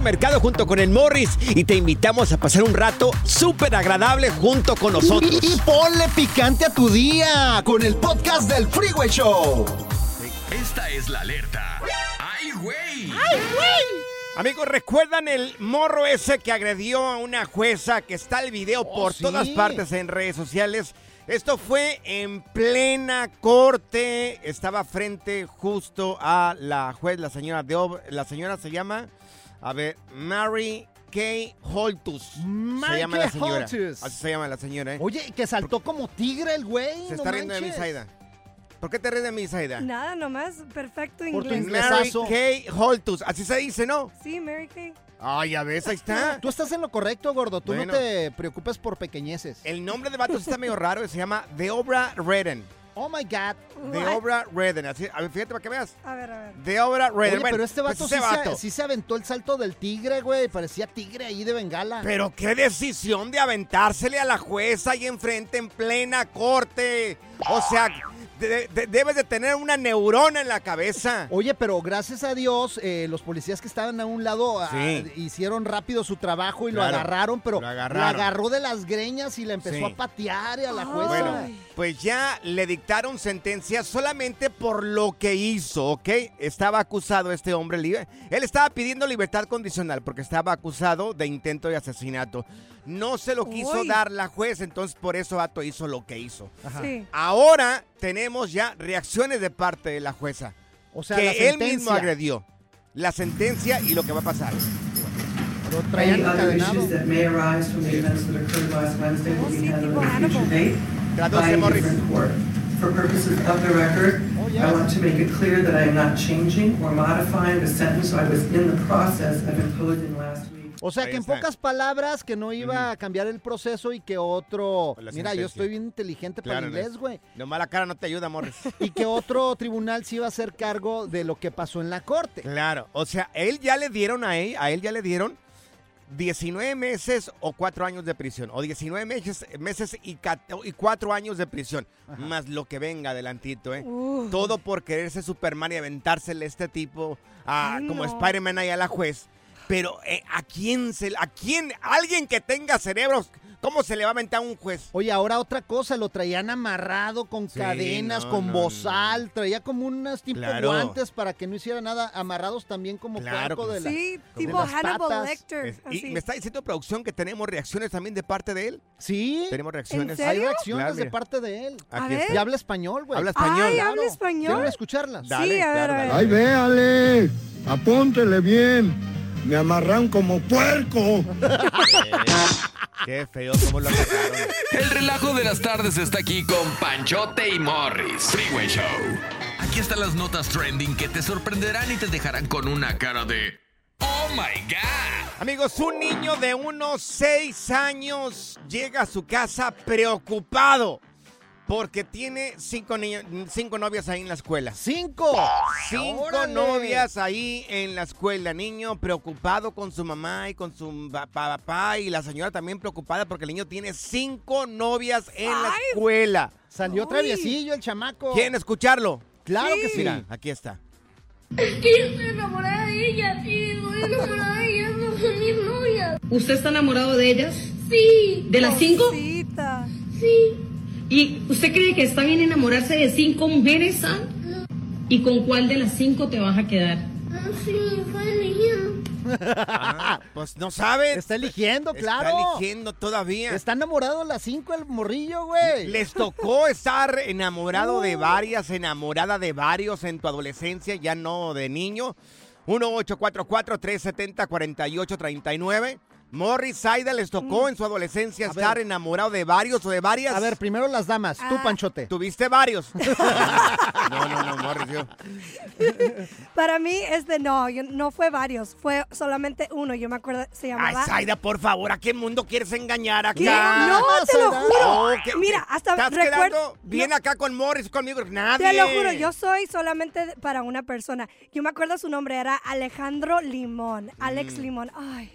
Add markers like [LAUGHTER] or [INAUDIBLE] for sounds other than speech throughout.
Mercado junto con el Morris y te invitamos a pasar un rato súper agradable junto con nosotros. Y, y ponle picante a tu día con el podcast del Freeway Show. Esta es la alerta. ¡Ay, güey! ¡Ay, güey! Amigos, ¿recuerdan el morro ese que agredió a una jueza que está el video por ¿sí? todas partes en redes sociales? Esto fue en plena corte. Estaba frente justo a la juez, la señora de Ob- La señora se llama, a ver, Mary Kay Holtus. Mary se llama Kay la señora. Holtus. Así se llama la señora, ¿eh? Oye, que saltó como tigre el güey. se no está riendo de manches. Zaida. ¿Por qué te ríes de Zaida? Nada, nomás perfecto Por tu inglés. inglés. Mary. Kay Holtus. Así se dice, ¿no? Sí, Mary Kay. Ay, a ver, ahí está. Tú estás en lo correcto, gordo. Tú Bueno. no te preocupes por pequeñeces. El nombre de vato sí está medio raro. Se llama The Obra Redden. Oh my God. The What? Obra Redden. Así, a ver, fíjate para que veas. A ver, a ver. The Obra Redden. Oye, Bueno, pero este pues vato, sí, Se, vato. sí se aventó el salto del tigre, güey. Parecía tigre ahí de bengala. Pero qué decisión de aventársele a la jueza ahí enfrente en plena corte. O sea, de- de- debes de tener una neurona en la cabeza. Oye, pero gracias a Dios, eh, los policías que estaban a un lado ah, hicieron rápido su trabajo y lo agarraron, pero lo agarraron. la agarró de las greñas y la empezó Sí. a patear a la jueza. Bueno, pues ya le dictaron sentencia solamente por lo que hizo, ¿ok? Estaba acusado este hombre libre. Él estaba pidiendo libertad condicional porque estaba acusado de intento de asesinato. No se lo quiso Uy. dar la juez, entonces por eso Ato hizo lo que hizo. Sí. Ahora tenemos ya reacciones de parte de la jueza. o sea, la que él mismo agredió. La sentencia y lo que va a pasar. Lo traían encadenado. Sí, Traduce, Morris. For purposes of the record, Oh, I want to make it clear that I am not changing or modifying the sentence I was in the process of imposing last week. O sea, que en pocas palabras, que no iba a cambiar el proceso y que otro... Mira, yo estoy bien inteligente para Claro, inglés, güey. Nomás la cara no te ayuda, Morris. [LAUGHS] Y que otro tribunal se iba a hacer cargo de lo que pasó en la corte. Claro, o sea, él ya le dieron a él, a él ya le dieron 19 meses o 4 años de prisión, o 19 meses, meses y, 4 años de prisión, más lo que venga adelantito, ¿eh? Uh. Todo por quererse Superman y aventársele a este tipo, a, Ay, como no. Spider-Man ahí a la juez. Pero, eh, ¿a quién se, a quién, alguien que tenga cerebros ¿Cómo se le va a aventar a un juez? Oye, ahora otra cosa, lo traían amarrado con Sí, cadenas, no, con no, bozal, traía como unas tipo Claro. guantes para que no hiciera nada, amarrados también como Claro cuerpo de la, Sí, tipo las Hannibal patas. Lecter. Es- y me está diciendo producción que tenemos reacciones también de parte de él. Sí, Tenemos reacciones. serio? hay reacciones Claro, de parte de él. Aquí A ver. está. Y habla español, güey. Habla español. Ay, ¿habla español? ¿Quieren escucharlas? Dale, sí, a ver, a ver. dale. Ay, véale, apúntele bien. Me amarran como puerco. Qué feo cómo lo atacaron. El relajo de las tardes está aquí con Panchote y Morris. Freeway Show. Aquí están las notas trending que te sorprenderán y te dejarán con una cara de Oh my God. Amigos, un niño de unos seis años llega a su casa preocupado porque tiene cinco, niños, cinco novias ahí en la escuela. ¡Cinco! Cinco ¡Órale! novias ahí en la escuela. Niño preocupado con su mamá y con su pa- papá. Y la señora también preocupada porque el niño tiene cinco novias en la escuela. Salió Uy. traviesillo el chamaco. ¿Quieren escucharlo? Claro Sí. que sí. Mira, aquí está. Es que yo estoy enamorada de ella y estoy enamorada de ellas, no son mis novias. ¿Usted está enamorado de ellas? Sí, ¿De las cinco? Sí. ¿Y usted cree que está bien enamorarse de cinco mujeres, ah? ¿Y con cuál de las cinco te vas a quedar? Ah, sí. Ah, pues no sabe. Está eligiendo, claro. Está eligiendo todavía. Está enamorado las cinco el morrillo, güey. Les tocó [LAUGHS] estar enamorado de varias, enamorada de varios en tu adolescencia, ya no de niño. 1-844-370-4839. Morris Saida les tocó en su adolescencia A estar ver. enamorado de varios o de varias. A ver, primero las damas. Tú, Ah. Panchote. ¿Tuviste varios? [LAUGHS] no, no, no, Morris, yo. Para mí, este no, yo- no fue varios, fue solamente uno. Yo me acuerdo, se Ay, llamaba. Saida, por favor, ¿a qué mundo quieres engañar acá? ¿Qué? No, te lo juro. Oh, ¿qué- Mira, hasta ¿Estás recuerdo. quedando bien acá con Morris, conmigo? Nadie. Te lo juro, yo soy solamente para una persona. Yo me acuerdo su nombre, era Alejandro Limón. Alex Mm. Limón. Ay.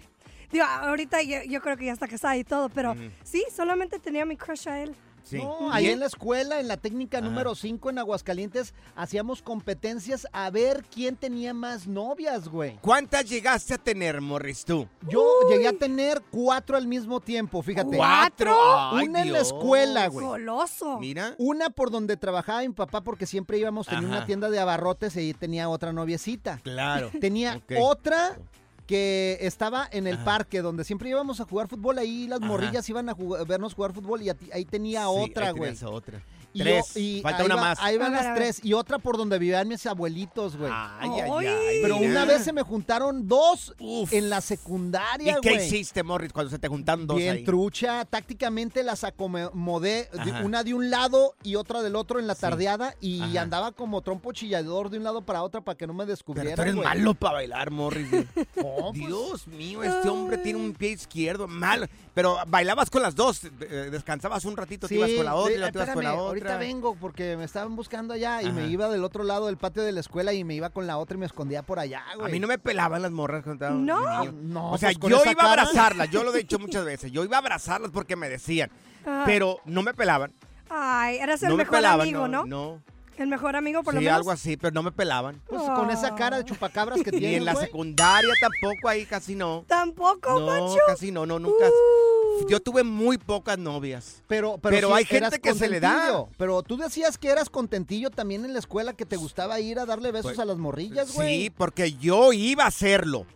Digo, ahorita yo, yo creo que ya está casada y todo, pero sí, solamente tenía mi crush a él. Sí. No, ahí ¿Y en la escuela, en la técnica Ajá. número 5 en Aguascalientes, hacíamos competencias a ver quién tenía más novias, güey. ¿Cuántas llegaste a tener, Morris, tú? Yo llegué a tener cuatro al mismo tiempo, fíjate. ¿Cuatro? Ay, Una en la escuela, güey. Goloso. Mira. Una por donde trabajaba mi papá porque siempre íbamos, tenía Ajá. una tienda de abarrotes y ahí tenía otra noviecita. Claro. Tenía otra que estaba en el Ajá. parque donde siempre íbamos a jugar fútbol, ahí las Ajá. morrillas iban a jugar- vernos jugar fútbol y ahí tenía Sí, otra, ahí güey. otra. Y Tres. yo- y Falta ahí una va- más. Ahí van las tres. Y otra por donde vivían mis abuelitos, güey. Ay, ay, Ay. ay. Pero mira. una vez se me juntaron dos Uf. en la ¿Y secundaria, qué güey. hiciste, Morris, cuando se te juntaron dos Bien ahí? trucha, tácticamente las acomodé, Ajá. una de un lado y otra del otro en la Sí. tardeada y Ajá. andaba como trompo chillador de un lado para otro para que no me Pero descubrieran, tú eres malo para bailar, Morris. No, [LAUGHS] pues, Dios mío, este hombre tiene un pie izquierdo mal. Pero bailabas con las dos, eh, descansabas un ratito, te Sí, ibas con la otra, y luego te ibas con la otra. Ahorita vengo porque me estaban buscando allá y me iba del otro lado del patio de la escuela y me iba con la otra y me escondía por allá, güey. A mí no me pelaban las morras cuando estaba No. niño. No, O sea, pues, con yo esa iba a cara. abrazarlas, yo lo he dicho [LAUGHS] muchas veces, yo iba a abrazarlas porque me decían, Ah. pero no me pelaban. Ay, eras el no me mejor pelaban, amigo, ¿no? No, El mejor amigo, por lo sí, menos. algo así, pero no me pelaban. Pues con esa cara de chupacabras que [LAUGHS] Ni tienes, en la secundaria tampoco, ahí casi no. Tampoco, No, casi no, no, nunca. Uh. Yo tuve muy pocas novias. Pero, pero, Pero sí hay gente que se le da. Pero tú decías que eras contentillo también en la escuela, que te gustaba ir a darle besos Pues, a las morrillas, güey. Sí, porque yo iba a hacerlo.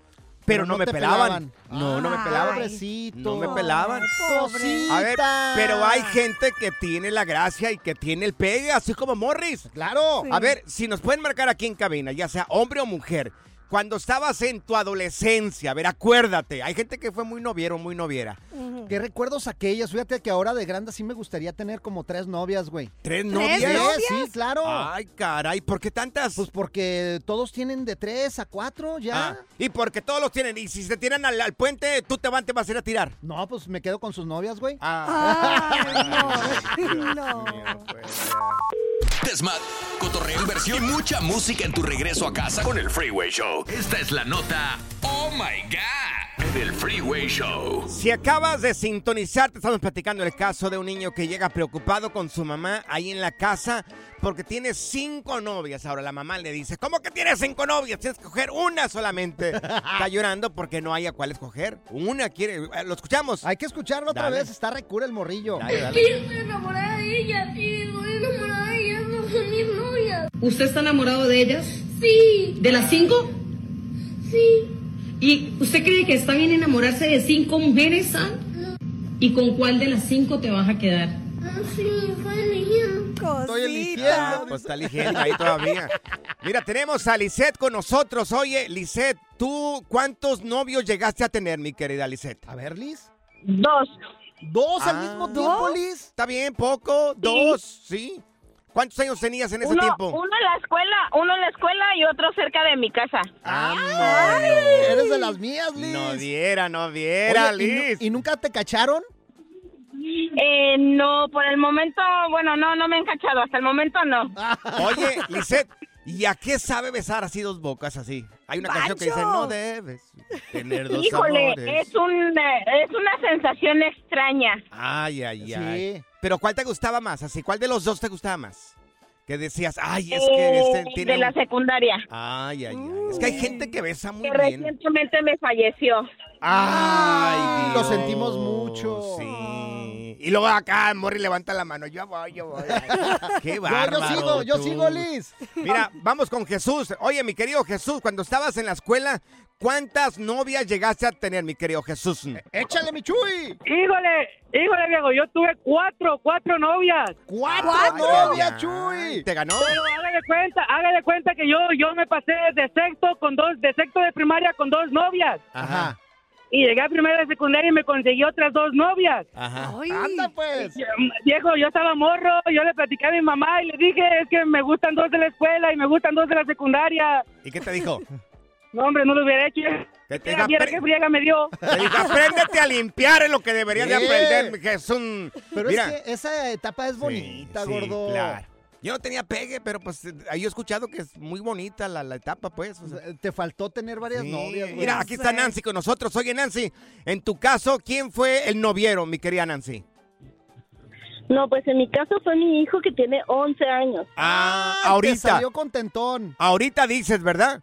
Pero, no, no me te pelaban. pelaban. No, no me pelaban. Pobrecito. No me pelaban. Pobre. A ver, pero hay gente que tiene la gracia y que tiene el pegue, así como Morris. Claro. Sí. A ver, si nos pueden marcar aquí en cabina, ya sea hombre o mujer, cuando estabas en tu adolescencia, a ver, acuérdate, hay gente que fue muy noviero, muy noviera. ¿Qué recuerdos aquellas? Fíjate que ahora de grande sí me gustaría tener como tres novias, güey. ¿Tres ¿Tres novias? Sí, novias? sí, claro. Ay, caray, ¿por qué tantas? Pues porque todos tienen de tres a cuatro ya. Ah, y porque todos los tienen, y si se tiran al, al puente, tú te, van, te vas a ir a tirar. No, pues me quedo con sus novias, güey. Ah. Ay, no. [LAUGHS] no. Te desmadre, cotorreo, inversión y mucha música en tu regreso a casa con el Freeway Show. Esta es la nota Oh My God del Freeway Show. Si acabas de sintonizar, te estamos platicando el caso de un niño que llega preocupado con su mamá ahí en la casa porque tiene cinco novias. Ahora la mamá le dice, ¿cómo que tienes cinco novias? Tienes que coger una solamente. Está llorando porque no hay a cuál escoger. Una quiere... eh, ¿Lo escuchamos? Hay que escucharlo otra Dale. vez, está recura el morrillo. Dale, dale. que yo estoy enamorada de ella, sí, estoy enamorada de ellas, ¿Usted está enamorado de ellas? Sí, ¿De las cinco? sí. ¿Y usted cree que está bien enamorarse de cinco mujeres, ah? ¿Y con cuál de las cinco te vas a quedar? Ah, sí. Estoy eligiendo. Pues está eligiendo ahí todavía. Mira, tenemos a Lisette con nosotros. Oye, Lisette, ¿tú cuántos novios llegaste a tener, mi querida Lisette? A ver, Liz. Dos. ¿Dos al Ah. mismo tiempo, Liz? Está bien, poco, dos, sí. ¿Cuántos años tenías en ese Uno, tiempo? uno en la escuela, uno en la escuela y otro cerca de mi casa. Vámonos. Eres de las mías, Liz. No viera, no viera, Oye, ¿y nu- Liz. ¿y, nunca te cacharon? Eh, no, por el momento, bueno, no, no me han cachado, hasta el momento no. Oye, Lisette, ¿y a qué sabe besar así dos bocas así? Hay una canción que dice, no debes tener dos Híjole, amores. es un, eh, es una sensación extraña. Ay, ay, ay. Sí. Pero ¿cuál te gustaba más? Así, ¿cuál de los dos te gustaba más? Que decías, ay, es que este Eh, tiene... de la un- secundaria, Ay, ay, ay. Es que hay gente que besa muy que bien. recientemente me falleció. Ay, Lo sentimos mucho. Sí. Y luego acá, Morri levanta la mano. Yo voy, yo voy. [LAUGHS] Qué Yo, bárbaro. yo sigo, yo tú. sigo, Liz. Mira, vamos con Jesús. Oye, mi querido Jesús, cuando estabas en la escuela, ¿cuántas novias llegaste a tener, mi querido Jesús? Échale, mi Chuy. Híjole, híjole, viejo, yo tuve cuatro, cuatro novias. ¡Cuatro, Ay, novias, Chuy! ¿Te ganó? Pero hágale cuenta, hágale cuenta que yo, yo me pasé de sexto con dos, de sexto de primaria con dos novias. Ajá. Y llegué a primera de secundaria y me conseguí otras dos novias. Ajá. Ay, Anda, pues. Viejo, yo estaba morro, yo le platicé a mi mamá y le dije, es que me gustan dos de la escuela y me gustan dos de la secundaria. ¿Y qué te dijo? [LAUGHS] No, hombre, no lo hubiera hecho. Que te Mira, diga, viera "Apre- qué friega me dio. Te apréndete a limpiar, es lo que deberías de Sí. aprender, mi Jesús. Pero Mira. es que esa etapa es bonita, Sí, gordo. claro. Yo no tenía pegue, pero pues ahí he escuchado que es muy bonita la, la etapa, pues. o sea. Te faltó tener varias Sí. novias, güey. Mira, aquí está Nancy con nosotros. Oye, Nancy, en tu caso, ¿quién fue el noviero, mi querida Nancy? No, pues en mi caso fue mi hijo que tiene 11 años. Ah, Te ahorita. salió contentón. Ahorita dices, ¿verdad?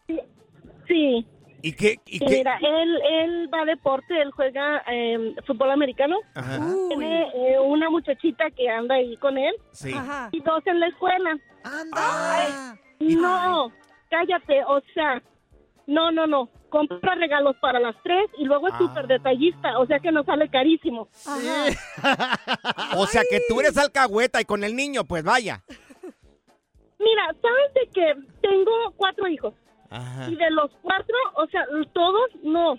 Sí, ¿Y qué? ¿Y qué? mira, él, él va a deporte, él juega eh, fútbol americano. Ajá. Tiene eh, una muchachita que anda ahí con él Sí. Ajá. y dos en la escuela. ¡Anda! No, cállate, o sea, no, no, no. Compra regalos para las tres y luego es Ah. súper detallista, o sea que nos sale carísimo. Ajá. [LAUGHS] O sea, que tú eres alcahueta y con el niño, pues vaya. Mira, ¿sabes de que tengo cuatro hijos? Ajá. Y de los cuatro, o sea, todos no.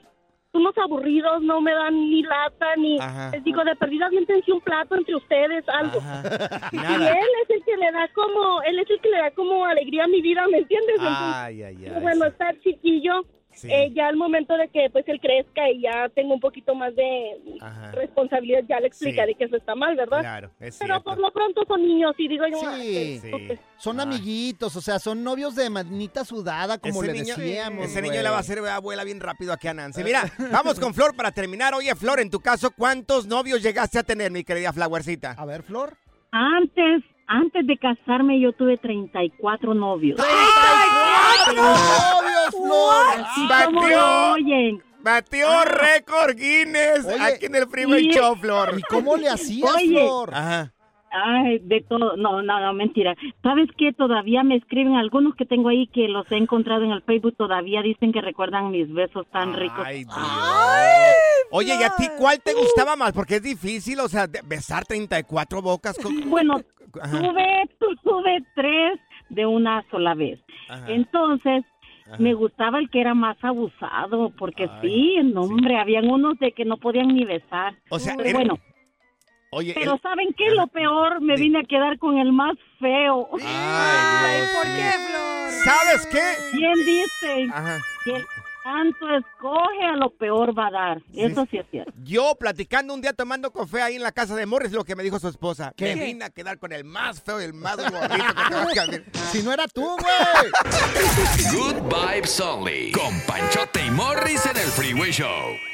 Unos aburridos, no me dan ni lata, ni... Ajá. Les digo, de perdida aviéntense un plato entre ustedes, algo. Ajá. Y Nada. él es el que le da como, él es el que le da como alegría a mi vida, ¿me entiendes? Entonces, Ay, ay, ay. bueno, está chiquillo. Sí. eh, ya al momento de que pues él crezca y ya tengo un poquito más de Ajá. responsabilidad, ya le explicaré Sí. que eso está mal, ¿verdad? Claro, es Pero cierto. por lo pronto son niños y digo yo, ah, Sí. Sí. Son amiguitos, o sea, son novios de manita sudada, como ese le niño, decíamos. ese niño le va a hacer abuela bien rápido aquí a Nancy. Mira, [LAUGHS] vamos con Flor para terminar. Oye, Flor, en tu caso, ¿cuántos novios llegaste a tener, mi querida Flowercita? A ver, Flor. Antes, antes de casarme yo tuve 34 novios. ¡34 novios, Flor! Así como oyen. Batió récord Guinness Oye, aquí en el Freeway y- Show, Flor. ¿Y cómo le hacías, Oye. Flor? Ajá. Ay, de todo. No, no, no, mentira. ¿Sabes qué? Todavía me escriben algunos que tengo ahí que los he encontrado en el Facebook. Todavía dicen que recuerdan mis besos tan ricos. Ay, Dios. Oye, ¿y a ti cuál te gustaba más? Porque es difícil, o sea, besar 34 bocas. con- Bueno, Ajá. tuve, tu- tuve tres de una sola vez. Ajá. Entonces, Ajá. me gustaba el que era más abusado, porque Ay, sí, no, hombre, habían unos de que no podían ni besar. O sea, Pero era- bueno, Oye, pero el- ¿saben qué? Lo peor, me vine a quedar con el más feo. Ay, [LAUGHS] ¿por qué. Flor? ¿Sabes qué? ¿Quién dice? Ajá. que, tanto escoge, a lo peor va a dar. Eso sí es cierto. Yo platicando un día tomando café ahí en la casa de Morris, lo que me dijo su esposa. Que vine a quedar con el más feo y el más gordito que te va a cambiar. [LAUGHS] Si no era tú, [LAUGHS] güey. Good Vibes Only. Con Panchote y Morris en el Freeway Show.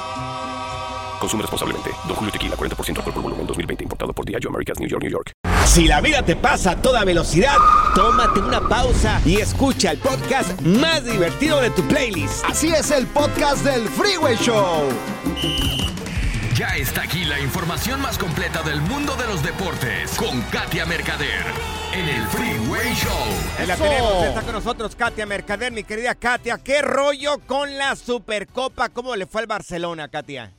Consume responsablemente. Don Julio Tequila, 40% alcohol por volumen, 2020. Importado por Diageo Americas, New York, New York. Si la vida te pasa a toda velocidad, tómate una pausa y escucha el podcast más divertido de tu playlist. Así es el podcast del Freeway Show. Ya está aquí la información más completa del mundo de los deportes con Katia Mercader en el Freeway Show. Ahí la tenemos, está con nosotros Katia Mercader, mi querida Katia. ¿Qué rollo con la Supercopa? ¿Cómo le fue al Barcelona, Katia?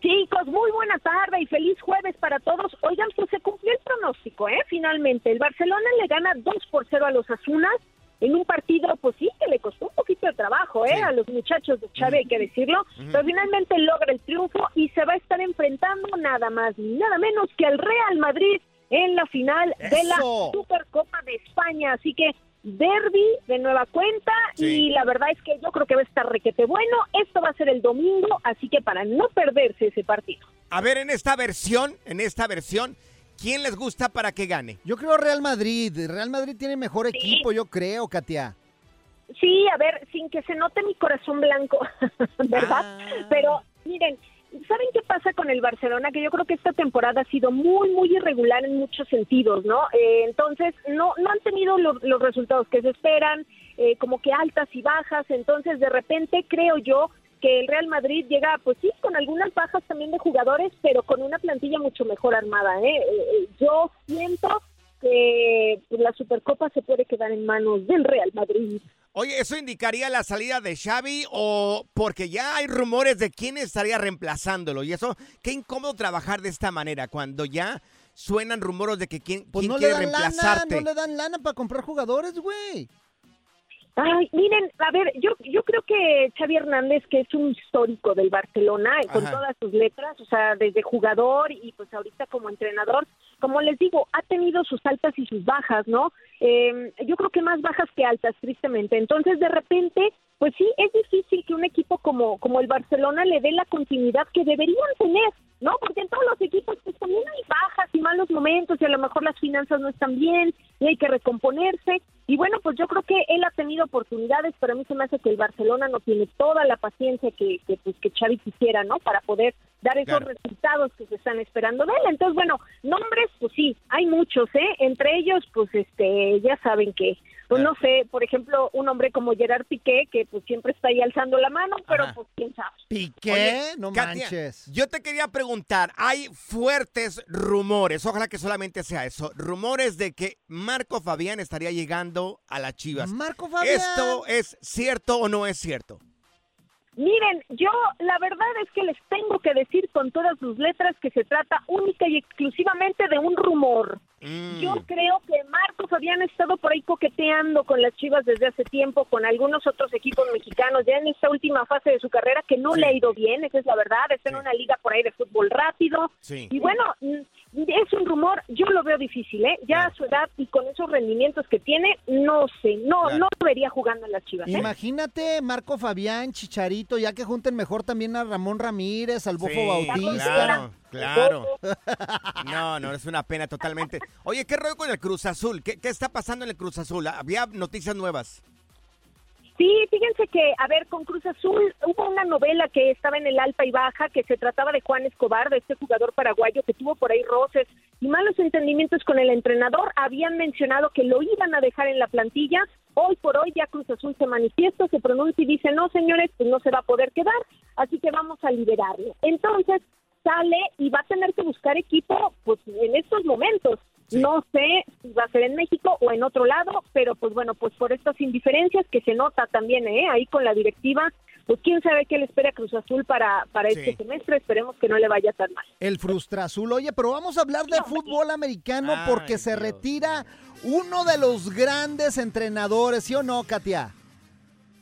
Chicos, muy buena tarde y feliz jueves para todos. Oigan, pues se cumplió el pronóstico, ¿eh? Finalmente, el Barcelona le gana 2 por 0 a los Azunas en un partido, pues sí, que le costó un poquito de trabajo, ¿eh? A los muchachos de Chávez, hay que decirlo. Pero finalmente logra el triunfo y se va a estar enfrentando nada más ni nada menos que al Real Madrid en la final de la. Supercopa de España. Así que derby de nueva cuenta y la verdad es que yo creo que va a estar requete bueno. Esto va a ser el domingo, así que para no perderse ese partido. A ver, en esta versión, en esta versión, ¿quién les gusta para que gane? Yo creo Real Madrid. Real Madrid tiene mejor equipo, yo creo, Katia. Sí, a ver, sin que se note mi corazón blanco, [LAUGHS] ¿verdad? Pero miren, ¿saben qué pasa con el Barcelona? Que yo creo que esta temporada ha sido muy, muy irregular en muchos sentidos, ¿no? Eh, entonces, no, no han tenido lo- los resultados que se esperan, eh, como que altas y bajas, entonces de repente creo yo que el Real Madrid llega, pues sí, con algunas bajas también de jugadores, pero con una plantilla mucho mejor armada, ¿eh? Eh, eh, yo siento que pues, la Supercopa se puede quedar en manos del Real Madrid. Oye, ¿eso indicaría la salida de Xavi o porque ya hay rumores de quién estaría reemplazándolo? Y eso, qué incómodo trabajar de esta manera cuando ya suenan rumores de que quién, Pues quién no le quiere dan lana, reemplazarte. no le dan lana para comprar jugadores, güey. Ay, miren, a ver, yo yo creo que Xavi Hernández, que es un histórico del Barcelona, con todas sus letras, o sea, desde jugador y pues ahorita como entrenador, como les digo, ha tenido sus altas y sus bajas, ¿no? Eh, yo creo que más bajas que altas, tristemente. Entonces, de repente, pues sí, es difícil que un equipo como, como el Barcelona le dé la continuidad que deberían tener, ¿no? Porque en todos los equipos pues también hay bajas y malos momentos y a lo mejor las finanzas no están bien y hay que recomponerse. Y bueno, pues yo creo que él ha tenido oportunidades, pero a mí se me hace que el Barcelona no tiene toda la paciencia que, que, pues, que Xavi quisiera, ¿no? Para poder dar esos Claro. resultados que se están esperando de él. Entonces, bueno, nombres, pues sí, hay muchos, ¿eh? Entre ellos, pues, este, ya saben que, pues no sé, por ejemplo, un hombre como Gerard Piqué, que pues siempre está ahí alzando la mano, pero Ajá. pues quién sabe. ¿Piqué? no Katia, manches. Yo te quería preguntar, hay fuertes rumores, ojalá que solamente sea eso, rumores de que Marco Fabián estaría llegando a las Chivas. Marco Fabián. ¿Esto es cierto o no es cierto? Miren, yo la verdad es que les tengo que decir con todas sus letras que se trata única y exclusivamente de un rumor. Mm. Yo creo que Marco Marco Fabián ha estado por ahí coqueteando con las Chivas desde hace tiempo, con algunos otros equipos mexicanos, ya en esta última fase de su carrera que no le ha ido bien, esa es la verdad, está en una liga por ahí de fútbol rápido. Sí. Y bueno, es un rumor, yo lo veo difícil, ¿eh? Ya a su edad y con esos rendimientos que tiene, no sé, no, Claro. no lo vería jugando en las Chivas. ¿eh? Imagínate Marco Fabián, Chicharito, ya que junten mejor también a Ramón Ramírez, al Bofo Sí, Bautista. Claro, claro. No, no, es una pena totalmente. Oye, ¿qué rollo con el Cruz Azul? ¿Qué, qué está pasando en el Cruz Azul? Había noticias nuevas. Sí, fíjense que, a ver, con Cruz Azul hubo una novela que estaba en el Alta y Baja que se trataba de Juan Escobar, de este jugador paraguayo que tuvo por ahí roces y malos entendimientos con el entrenador. Habían mencionado que lo iban a dejar en la plantilla. Hoy por hoy ya Cruz Azul se manifiesta, se pronuncia y dice, no, señores, pues no se va a poder quedar, así que vamos a liberarlo. Entonces sale y va a tener que buscar equipo pues en estos momentos. No sé si va a ser en México o en otro lado, pero pues bueno, pues por estas indiferencias que se nota también ¿eh? ahí con la directiva, pues quién sabe qué le espera a Cruz Azul para, para Sí. este semestre, esperemos que no le vaya tan mal. El Frustra Azul. Oye, pero vamos a hablar de fútbol americano porque se retira uno de los grandes entrenadores, ¿sí o no, Katia?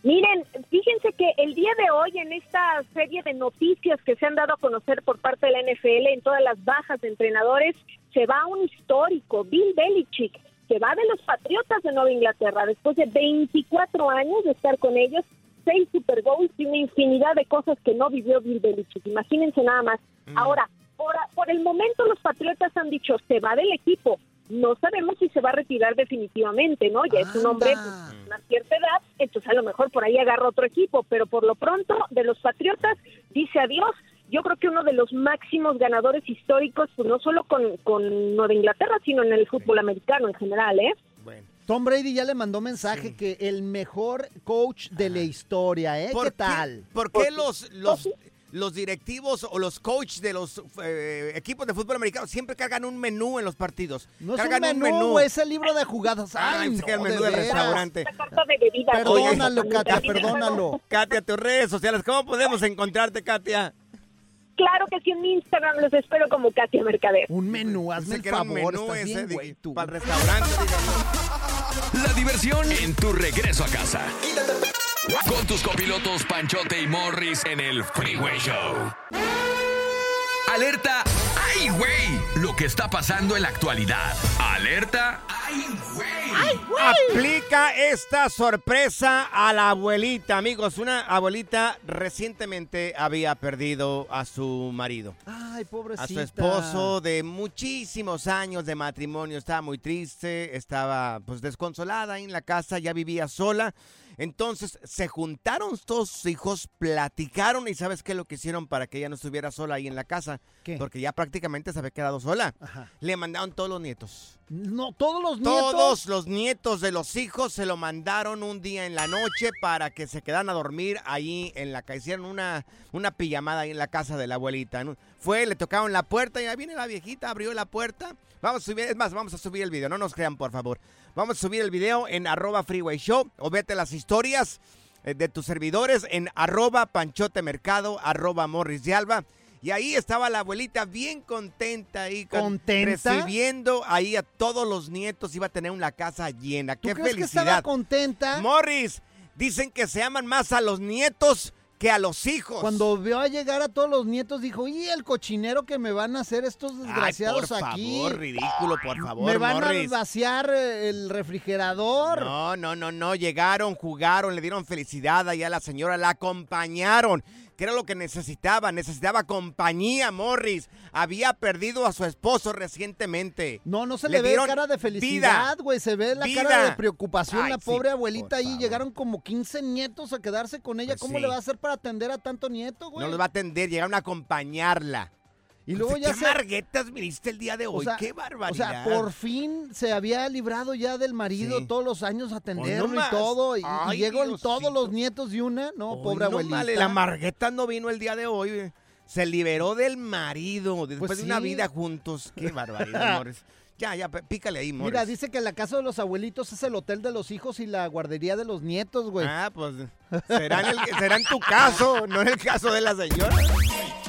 Miren, fíjense que el día de hoy en esta serie de noticias que se han dado a conocer por parte de la NFL en todas las bajas de entrenadores, se va un histórico, Bill Belichick, que va de los Patriotas de Nueva Inglaterra después de 24 años de estar con ellos, seis Super Bowls y una infinidad de cosas que no vivió Bill Belichick. Imagínense nada más. Ahora, por, por el momento los Patriotas han dicho, se va del equipo. No sabemos si se va a retirar definitivamente, ¿no? Ya es un hombre de una cierta edad, entonces a lo mejor por ahí agarra otro equipo, pero por lo pronto de los Patriotas dice adiós. Yo creo que uno de los máximos ganadores históricos, pues no solo con, con Nueva Inglaterra, sino en el fútbol americano en general, ¿eh? Tom Brady ya le mandó mensaje que el mejor coach de la historia, ¿eh? ¿Por ¿Qué qué- tal? ¿Por qué los, los, los directivos o los coaches de los eh, equipos de fútbol americano siempre cargan un menú en los partidos? No es un cargan menú, güey, es el libro de jugadas. Ah, [LAUGHS] Ay, pensé que el no, menú de del veras. restaurante. Perdónalo, Oye, Katia, perdónalo. Katia, tus redes sociales, ¿cómo podemos encontrarte, Katia? Claro que sí, en mi Instagram los espero como Katia Mercader. Un menú, hazme el favor, menú estás bien, de- güey, tú. Para el restaurante. La diversión en tu regreso a casa. Con tus copilotos Panchote y Morris en el Freeway Show. Alerta. ¡Ay, güey! Lo que está pasando en la actualidad. Alerta. ¡Ay, güey! Aplica esta sorpresa a la abuelita, amigos. Una abuelita recientemente había perdido a su marido. Ay, pobrecita. A su esposo de muchísimos años de matrimonio. Estaba muy triste, estaba pues desconsolada ahí en la casa, ya vivía sola. Entonces se juntaron todos sus hijos, platicaron y ¿sabes qué es lo que hicieron para que ella no estuviera sola ahí en la casa? ¿Qué? Porque ya prácticamente se había quedado sola. Ajá. Le mandaron todos los nietos. No, todos los nietos. Todos los nietos de los hijos se lo mandaron un día en la noche para que se quedaran a dormir ahí en la casa. Hicieron una, una pijamada ahí en la casa de la abuelita. Fue, le tocaron la puerta y ahí viene la viejita, abrió la puerta. Vamos a subir, es más, vamos a subir el video, no nos crean por favor. Vamos a subir el video en arroba freeway show o vete las historias eh, de tus servidores en arroba panchote mercado, arroba morris de alba. Y ahí estaba la abuelita bien contenta ahí. con- ¿Contenta? Recibiendo ahí a todos los nietos. Iba a tener una casa llena. ¿Tú ¡Qué crees que felicidad! estaba contenta? Morris, dicen que se aman más a los nietos que a los hijos. Cuando vio a llegar a todos los nietos, dijo, y el cochinero que me van a hacer estos desgraciados Ay, por aquí. favor, ridículo, por favor, Me van Morris. a vaciar eh, el refrigerador. No, no, no, no. Llegaron, jugaron, le dieron felicidad ahí a la señora, la acompañaron. Que era lo que necesitaba, necesitaba compañía, Morris. Había perdido a su esposo recientemente. No, no se le, ve dieron cara de felicidad, güey. Se ve la cara de preocupación. Ay, la sí, pobre abuelita ahí. favor. Llegaron como 15 nietos a quedarse con ella. Pues ¿Cómo sí. le va a hacer para atender a tanto nieto, güey? No los va a atender, llegaron a acompañarla. Y luego ya ¿Qué se- marguetas viniste el día de hoy? O sea, ¡Qué O barbaridad! sea, por fin se había librado ya del marido Sí. todos los años a atenderlo y todo. Y, Diosito. todos los nietos de una. No, Hoy pobre no abuelita. la Margueta no vino el día de hoy. eh. Se liberó del marido después Pues de una vida juntos. Qué barbaridad, [LAUGHS] Morris. Ya, ya, pícale ahí, Morris. Mira, dice que la casa de los abuelitos es el hotel de los hijos y la guardería de los nietos, güey. Ah, pues será en, el- será en tu caso, no en el caso de la señora. [LAUGHS]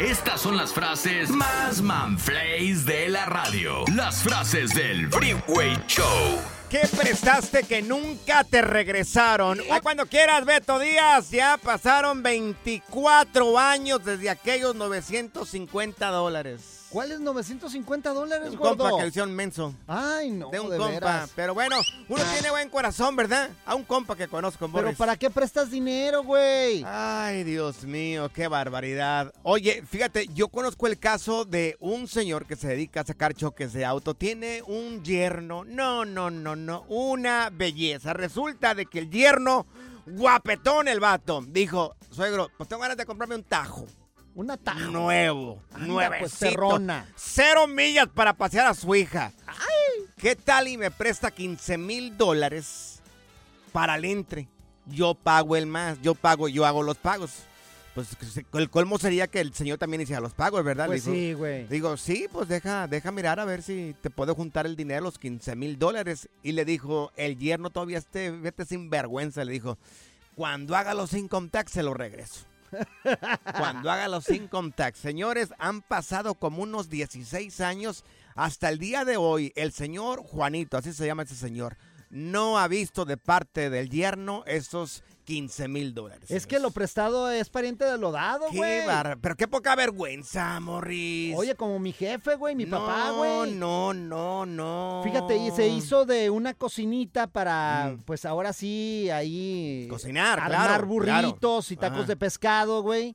Estas son las frases más manflays de la radio. Las frases del Freeway Show. ¿Qué prestaste que nunca te regresaron? O cuando quieras, Beto Díaz, ya pasaron 24 años desde aquellos 950 dólares. ¿Cuáles 950 dólares, Un gordo? compa que le hicieron menso. Ay, no, De un de compa. veras. Pero bueno, uno tiene buen corazón, ¿verdad? A un compa que conozco, Pero Morris. ¿para qué prestas dinero, güey? Ay, Dios mío, qué barbaridad. Oye, fíjate, yo conozco el caso de un señor que se dedica a sacar choques de auto. Tiene un yerno. No, no, no, no. Una belleza. Resulta de que el yerno, guapetón el vato, dijo, suegro, pues tengo ganas de comprarme un tajo. Un atajo. Nuevo, nuevecito. pues, perrona. Cero millas para pasear a su hija. ¿Qué tal y me presta 15 mil dólares para el entre? Yo pago el más, yo pago, yo hago los pagos. Pues el colmo sería que el señor también hiciera los pagos, ¿verdad? Pues Le dijo- sí, güey. Digo, sí, pues deja, deja mirar a ver si te puedo juntar el dinero, los 15 mil dólares. Y le dijo, el yerno todavía esté, vete sin vergüenza. Le dijo, cuando haga los income tax se lo regreso. [LAUGHS] Cuando haga los income tax. Señores, han pasado como unos 16 años. Hasta el día de hoy, el señor Juanito, así se llama ese señor, no ha visto de parte del yerno esos 15 mil dólares. Es que lo prestado es pariente de lo dado, Qué güey. bar- Pero qué poca vergüenza, Morris. Oye, como mi jefe, güey, mi papá, No, güey. No, no, no. Fíjate, y se hizo de una cocinita para, pues ahora sí, ahí... Mm. Cocinar, armar claro, burritos claro. y tacos Ajá. de pescado, güey.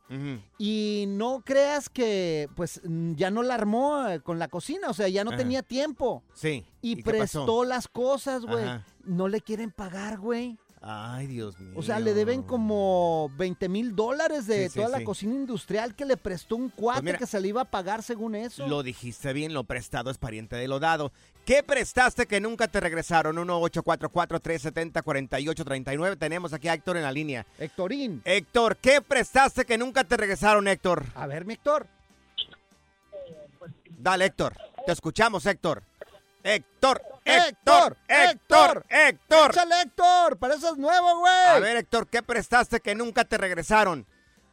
Y no creas que, pues, mm, ya no la armó eh, con la cocina, o sea, ya no Ajá. tenía tiempo. Sí. Y, qué prestó las cosas, güey. No le quieren pagar, güey. Ay, Dios mío. O sea, le deben como 20 mil dólares de Sí, sí, toda la sí. cocina industrial que le prestó un cuate mira, que se le iba a pagar según eso. Lo dijiste bien, lo prestado es pariente de lo dado. ¿Qué prestaste que nunca te regresaron? 1-844-370-4839. Tenemos aquí a Héctor en la línea. Héctorín. Héctor, ¿qué prestaste que nunca te regresaron, Héctor? A ver, mi Héctor. Dale, Héctor. Te escuchamos, Héctor. Héctor, Héctor, Héctor, Héctor. Échale, Héctor, para eso es nuevo, güey. A ver, Héctor, ¿qué prestaste que nunca te regresaron?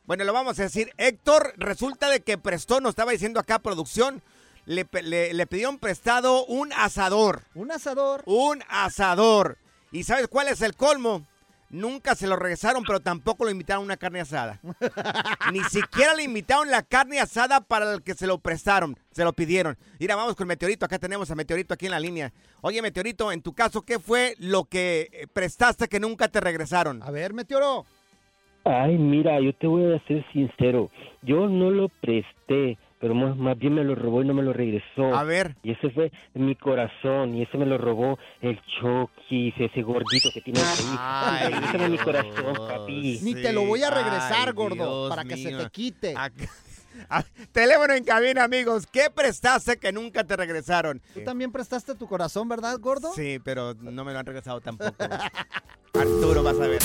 Bueno, lo vamos a decir. Héctor, resulta de que prestó, nos estaba diciendo acá producción, le, le- le pidieron prestado un asador. Un asador. Un asador. ¿Y sabes cuál es el colmo? Nunca se lo regresaron, pero tampoco lo invitaron a una carne asada. Ni siquiera le invitaron la carne asada para el que se lo prestaron, se lo pidieron. Mira, vamos con Meteorito, acá tenemos a Meteorito aquí en la línea. Oye, Meteorito, en tu caso, ¿qué fue lo que eh, prestaste que nunca te regresaron? A ver, Meteoro. Ay, mira, yo te voy a ser sincero. Yo no lo presté, pero más, más bien me lo robó y no me lo regresó. A ver. Y ese fue mi corazón, y ese me lo robó el Chucky, ese gordito que tiene ahí. Ay, Regrésame mi corazón, papi. Ni te lo voy a regresar, Ay, gordo, Dios para que se te quite. Acá- [LAUGHS] Ah, Teléfono en cabina, amigos. ¿Qué prestaste que nunca te regresaron? Tú también prestaste tu corazón, ¿verdad, gordo? Sí, pero no me lo han regresado tampoco. [LAUGHS] Arturo, vas a ver.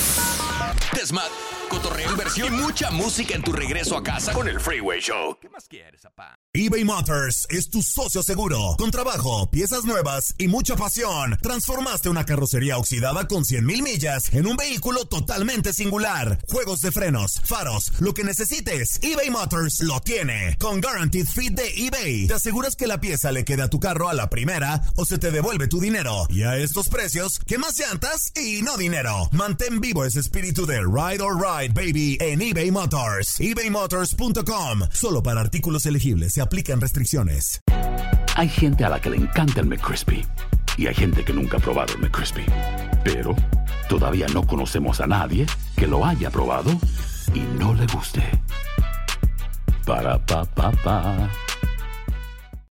Desmad, cotorreo, inversión y mucha música en tu regreso a casa con el Freeway Show. ¿Qué más quieres, papá? eBay Motors es tu socio seguro. Con trabajo, piezas nuevas y mucha pasión, transformaste una carrocería oxidada con 100 mil millas en un vehículo totalmente singular. Juegos de frenos, faros, lo que necesites, eBay Motors lo tiene. Con Guaranteed Fit de eBay, te aseguras que la pieza le quede a tu carro a la primera o se te devuelve tu dinero. Y a estos precios, ¿qué más llantas y no dinero? Mantén vivo ese espíritu de Ride or Ride, baby, en eBay Motors. ebaymotors.com. Solo para artículos elegibles se aplican restricciones. Hay gente a la que le encanta el McCrispy y hay gente que nunca ha probado el McCrispy. Pero todavía no conocemos a nadie que lo haya probado y no le guste. Para pa pa pa.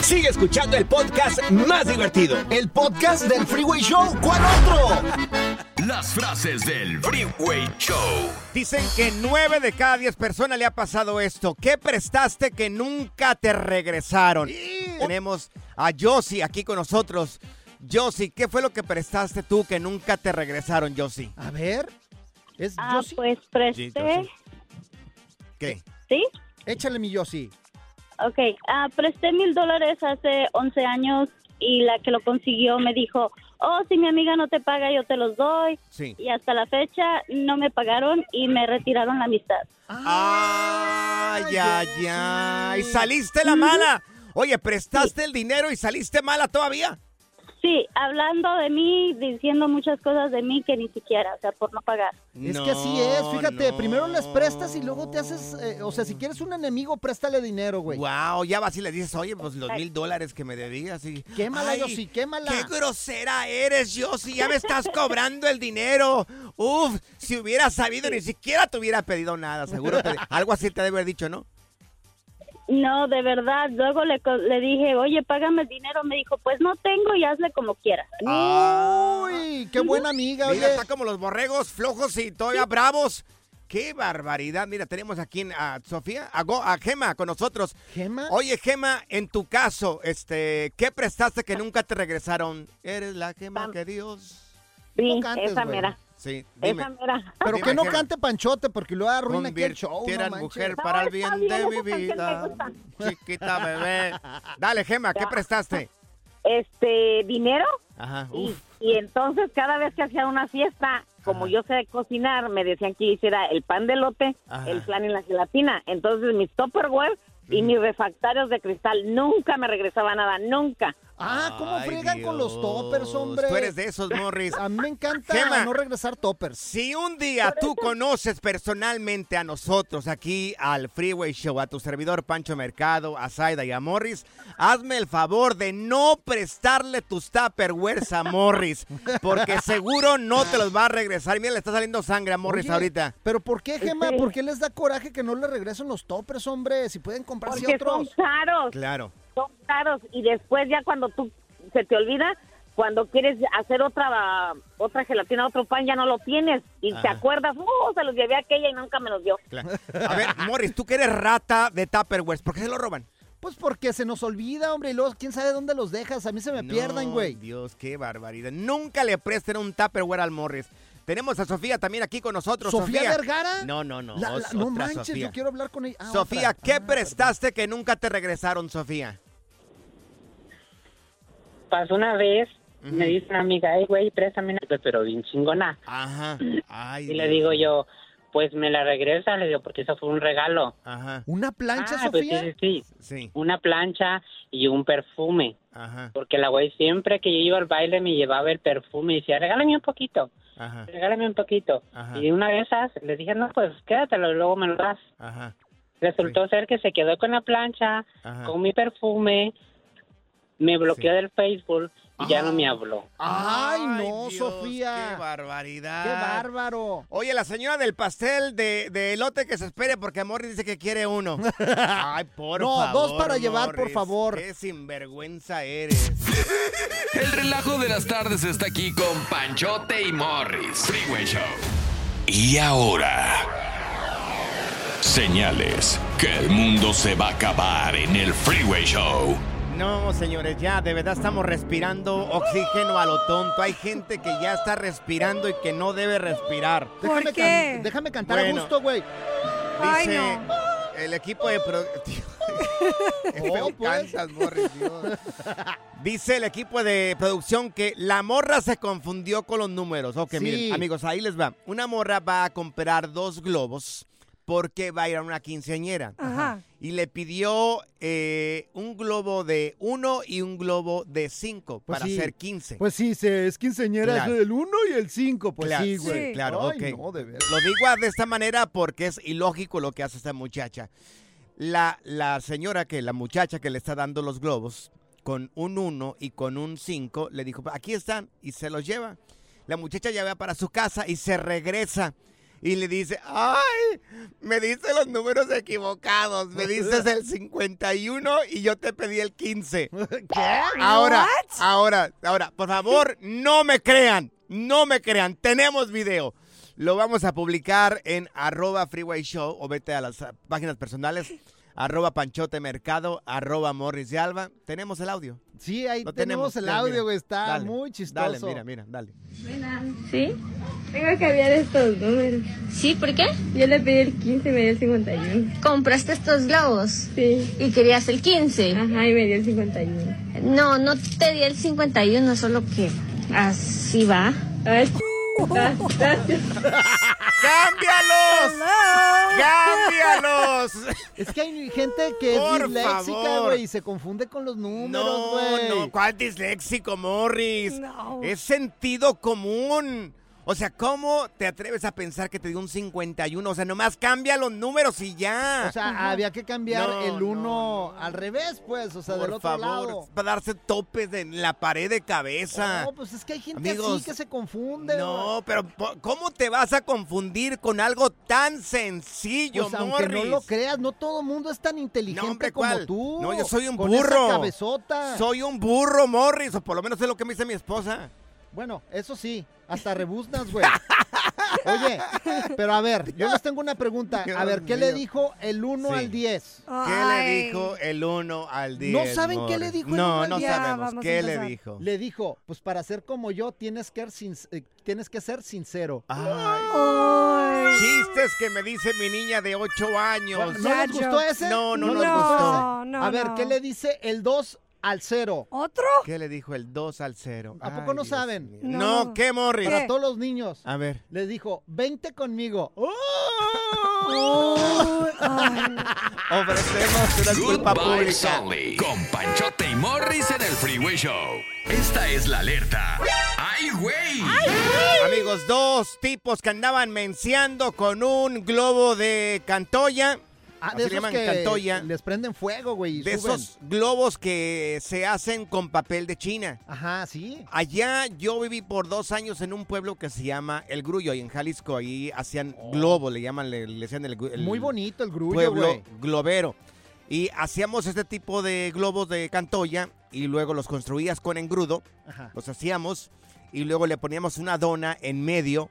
Sigue escuchando el podcast más divertido. El podcast del Freeway Show. ¿Cuál otro? Las frases del Freeway Show. Dicen que nueve de cada diez personas le ha pasado esto. ¿Qué prestaste que nunca te regresaron? Tenemos a Josie aquí con nosotros. Josie, ¿qué fue lo que prestaste tú que nunca te regresaron, Josie? A ver. ¿Es Ah, pues presté. ¿Qué? ¿Sí? Échale mi Yossi. Ok, ah, presté mil dólares hace 11 años y la que lo consiguió me dijo, oh, si mi amiga no te paga, yo te los doy. Sí. Y hasta la fecha no me pagaron y me retiraron la amistad. Ay, ay, ay. Saliste la mala. Oye, prestaste el dinero y saliste mala todavía. Sí, hablando de mí, diciendo muchas cosas de mí que ni siquiera, o sea, por no pagar. Es que así es, fíjate, primero les prestas y luego te haces, eh, o sea, si quieres un enemigo, préstale dinero, güey. Wow, ya vas y le dices, oye, pues los mil dólares que me debías. Y... Quémala, Ay, Yossi, quémala. Qué grosera eres, Yossi, ya me estás cobrando el dinero. Uf, si hubiera sabido, ni siquiera te hubiera pedido nada, seguro. te- algo así te debe haber dicho, ¿no? No, de verdad. Luego le, co- le dije, oye, págame el dinero. Me dijo, pues no tengo y hazle como quieras. Uy, qué buena amiga, Mira, oye. está como los borregos flojos y todavía bravos. ¡Qué barbaridad! Mira, tenemos aquí a Sofía, a, Go- a Gema con nosotros. ¿Gema? Oye, Gema, en tu caso, este, ¿qué prestaste que nunca te regresaron? Eres la Gema que Dios... Sí, cantes, esa güey. mera. Sí, dime. Esa mera. Pero Dime, que no cante Panchote porque luego arruina el show. Convirtieran mujer para el bien de mi vida. [LAUGHS] Chiquita bebé. Dale, Gema, ¿qué prestaste? Este, dinero. Ajá, Y, uf. y entonces cada vez que hacía una fiesta, como yo sé cocinar, me decían que hiciera el pan de lote, Ajá. el flan y la gelatina. Entonces mis Tupperware y mis refractarios de cristal nunca me regresaba nada, nunca. Ah, ¿cómo Ay, friegan con los toppers, hombre? Tú eres de esos, Morris. A mí me encanta Gema. no regresar toppers. Si un día tú conoces personalmente a nosotros aquí al Freeway Show, a tu servidor Pancho Mercado, a Zaida y a Morris, hazme el favor de no prestarle tus Tupperwares a Morris, porque [LAUGHS] seguro no te los va a regresar. Mira, le está saliendo sangre a Morris Oye, ahorita. ¿Pero por qué, Gema? ¿Por qué les da coraje que no le regresen los toppers, hombre? Si pueden comprarse Porque son otros. caros, Claro. Son caros. Y después ya cuando tú se te olvida, cuando quieres hacer otra otra gelatina, otro pan, ya no lo tienes. Y te acuerdas, oh, se los llevé a aquella y nunca me los dio. claro. A ver, Morris, tú que eres rata de Tupperwares, ¿por qué se lo roban? Pues porque se nos olvida, hombre, y luego quién sabe dónde los dejas. A mí se me pierden, güey. Dios, qué barbaridad. Nunca le presten un Tupperware al Morris. Tenemos a Sofía también aquí con nosotros. ¿Sofía Sofía, Vergara? No, no, no. La- la- no manches, Sofía. yo quiero hablar con ella. Ah, Sofía, otra. ¿qué prestaste que nunca te regresaron, Sofía? Pasó una vez, me dice una amiga, hey, güey, préstame una, pero bien chingona. Ajá. Ay, y le digo yo, pues me la regresa, le digo, porque eso fue un regalo. Ajá. ¿Una plancha, Ah, pues Sofía? sí, sí, sí. Sí. Una plancha y un perfume. Ajá. Porque la güey siempre que yo iba al baile me llevaba el perfume y decía, regálame un poquito, Ajá. regálame un poquito. Ajá. Y una de esas le dije, no, pues quédatelo y luego me lo das. Ajá. Resultó ser que se quedó con la plancha, Ajá. con mi perfume, me bloqueó del Facebook y ya no me habló. Ay, no, Dios, Sofía. Qué barbaridad. Qué bárbaro. Oye, la señora del pastel de, de elote que se espere porque Morris dice que quiere uno. [LAUGHS] Ay, por No, favor. dos para llevar, por favor. Qué sinvergüenza eres. [LAUGHS] El relajo de las tardes está aquí con Panchote y Morris. Freeway Show. Y ahora. Señales que el mundo se va a acabar en el Freeway Show. No, señores, ya de verdad estamos respirando oxígeno a lo tonto. Hay gente que ya está respirando y que no debe respirar. Déjame, can- déjame cantar a Bueno. gusto, güey. Dice el equipo de producción. [LAUGHS] [LAUGHS] Oh, pues. Dice el equipo de producción que la morra se confundió con los números. Ok, Sí. miren, amigos, ahí les va. Una morra va a comprar dos globos porque va a ir a una quinceañera. Ajá. Y le pidió eh, un globo de uno y un globo de cinco Pues para sí. hacer 15. Pues sí, se, es quinceañera Claro. es el 1 y el 5. Pues claro, sí, güey. Claro, Ay, ok. no, de veras. Lo digo de esta manera porque es ilógico lo que hace esta muchacha. La, la señora que, la muchacha que le está dando los globos, con un 1 y con un 5, le dijo, aquí están, y se los lleva. La muchacha ya va para su casa y se regresa. Y le dice, ay, me diste los números equivocados, me diste el 51 y yo te pedí el 15. [LAUGHS] ¿Qué? Ahora, ahora, ahora, por favor, no me crean, no me crean, tenemos video. Lo vamos a publicar en arroba freeway show o vete a las páginas personales, arroba panchote mercado, arroba morris de alba. Tenemos el audio. Sí, ahí Lo tenemos, el Mira, audio, güey. Está Dale, muy chistoso. Dale, mira, mira, dale. ¿Sí? Tengo que cambiar estos números. ¿Sí? ¿Por qué? Yo le pedí el 15 y me dio el 51. ¿Compraste estos globos? Sí. ¿Y querías el 15? Ajá, y me dio el 51. No, no te di el 51, solo que así va. Ay, [LAUGHS] gracias. ¡Cámbialos! ¡Cámbialos! Es que hay gente que Por es disléxica, güey, y se confunde con los números, No, güey. no, ¿cuál disléxico, Morris? No. Es sentido común. O sea, ¿cómo te atreves a pensar que te dio un 51? O sea, nomás cambia los números y ya. O sea, había que cambiar No, el uno al revés, pues, o sea, Por del otro favor, lado. para darse topes en la pared de cabeza. No, pues es que hay gente Amigos, así que se confunde. No, pero po- ¿cómo te vas a confundir con algo tan sencillo, Pues aunque no Morris? lo creas, no todo el mundo es tan inteligente hombre, como ¿cuál? tú. No, yo soy un con esa burro. cabezota. Soy un burro, Morris, o por lo menos es lo que me dice mi esposa. Bueno, eso sí, hasta rebuznas, güey. [LAUGHS] Oye, pero a ver, yo les tengo una pregunta. A ver, ¿qué le dijo el 1 Sí. al 10? ¿Qué le dijo el 1 al 10? ¿No saben qué le dijo el No, uno al no diez? sabemos. ¿Qué le dijo? Le dijo, pues para ser como yo tienes que, ser sin- eh, tienes que ser sincero. Chistes que me dice mi niña de 8 años. ¿No les gustó ese? No, no, nos les gustó. ese? a ver, ¿qué le dice el 2 al 0? ¿Otro? ¿Qué le dijo el 2 al 0? ¿A poco no saben? No, ¿qué, Morris? Para todos los niños. A ver. Les dijo, 20 conmigo. [LAUGHS] Ofrecemos una Good culpa Vibes pública. Only, Con Panchote y Morris en el Freeway Show. Esta es la alerta. ¡Ay, güey! Amigos, dos tipos que andaban menciando con un globo de Cantoya. Ah, Así de le esos llaman que Cantoya. les prenden fuego, güey. y De suben. esos globos que se hacen con papel de China. Ajá, sí. Allá yo viví por dos años en un pueblo que se llama El Grullo, ahí en Jalisco. Ahí hacían globos, le llaman, le, le decían el, el Oh. Muy bonito el grullo, pueblo güey. globero. Y hacíamos este tipo de globos de Cantoya y luego los construías con engrudo. Ajá. Los hacíamos y luego le poníamos una dona en medio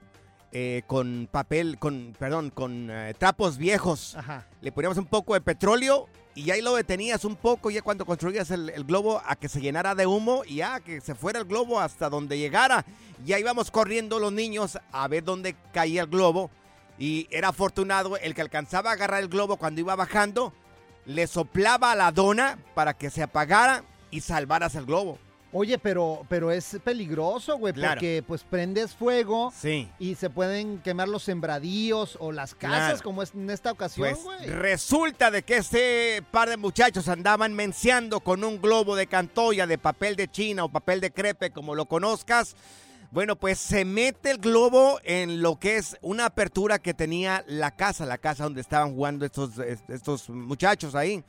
eh, con papel, con, perdón, con eh, trapos viejos. Ajá. Le poníamos un poco de petróleo y ahí lo detenías un poco ya cuando construías el, el globo a que se llenara de humo y ya que se fuera el globo hasta donde llegara. Ya íbamos corriendo los niños a ver dónde caía el globo y era afortunado el que alcanzaba a agarrar el globo cuando iba bajando, le soplaba a la dona para que se apagara y salvaras el globo. Oye, pero, pero es peligroso, güey, Claro. porque pues prendes fuego Sí. y se pueden quemar los sembradíos o las casas, Claro. como es en esta ocasión, Pues güey. resulta de que este par de muchachos andaban menciando con un globo de cantoya de papel de China o papel de crepe, como lo conozcas. Bueno, pues se mete el globo en lo que es una apertura que tenía la casa, la casa donde estaban jugando estos, estos muchachos ahí.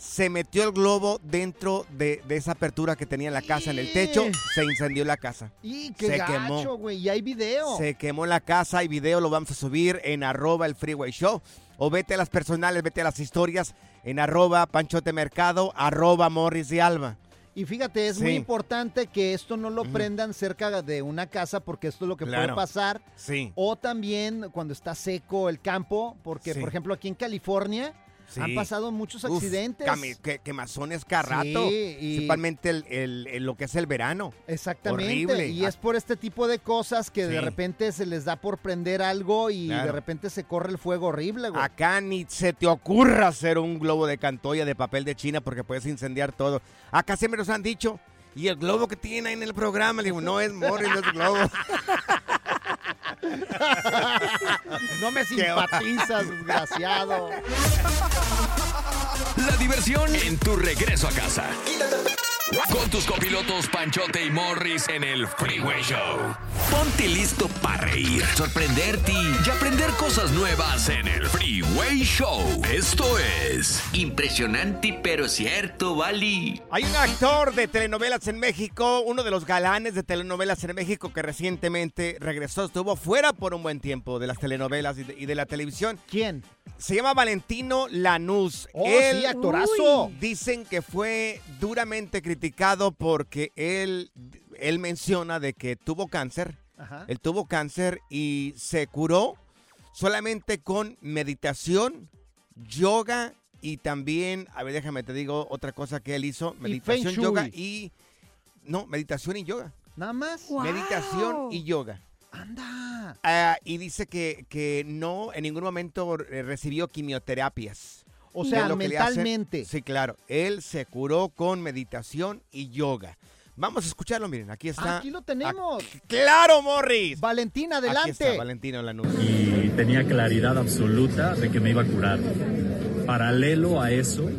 Se metió el globo dentro de, de esa apertura que tenía la casa en el techo, se incendió la casa. Y qué se gacho, quemó. güey, y hay video. Se quemó la casa y video lo vamos a subir en arroba el freeway show. O vete a las personales, vete a las historias en arroba panchote mercado, arroba morris de alba. Y fíjate, es muy importante que esto no lo prendan cerca de una casa porque esto es lo que Claro. puede pasar. Sí. O también cuando está seco el campo, porque Sí. por ejemplo aquí en California Sí. han pasado muchos accidentes. que- quemazones cada rato. Sí, y- Principalmente el, el- el- lo que es el verano. Exactamente. Horrible. Y es por este tipo de cosas que de repente se les da por prender algo y de repente se corre el fuego horrible, güey. Acá ni se te ocurra hacer un globo de cantoya de papel de China porque puedes incendiar todo. Acá siempre nos han dicho, y el globo que tiene ahí en el programa, le digo, no es Morris, no es globo. [LAUGHS] no me simpatizas, desgraciado. La diversión en tu regreso a casa. Con tus copilotos Panchote y Morris en el Freeway Show. Ponte listo para reír, sorprenderte y aprender cosas nuevas en el Freeway Show. Esto es impresionante pero cierto, Bali. Hay un actor de telenovelas en México, uno de los galanes de telenovelas en México que recientemente regresó, estuvo fuera por un buen tiempo de las telenovelas y de, y de la televisión. ¿Quién? Se llama Valentino Lanús. Oh, sí, actorazo. Uy, dicen que fue duramente criticado porque él, él menciona de que tuvo cáncer. Ajá. Él tuvo cáncer y se curó solamente con meditación, yoga y también, a ver, déjame te digo otra cosa que él hizo, meditación, Feng yoga y no, meditación y yoga. Nada más. Meditación y yoga. Anda. Ah, y dice que, que no en ningún momento recibió quimioterapias. O sea, es lo que le hace- mentalmente. Sí, claro. Él se curó con meditación y yoga. Vamos a escucharlo, miren, aquí está. Aquí lo tenemos. ¡Claro, Morris! Valentín, Aquí adelante. está Valentino Lanús. y tenía claridad absoluta de que me iba a curar. Paralelo a eso,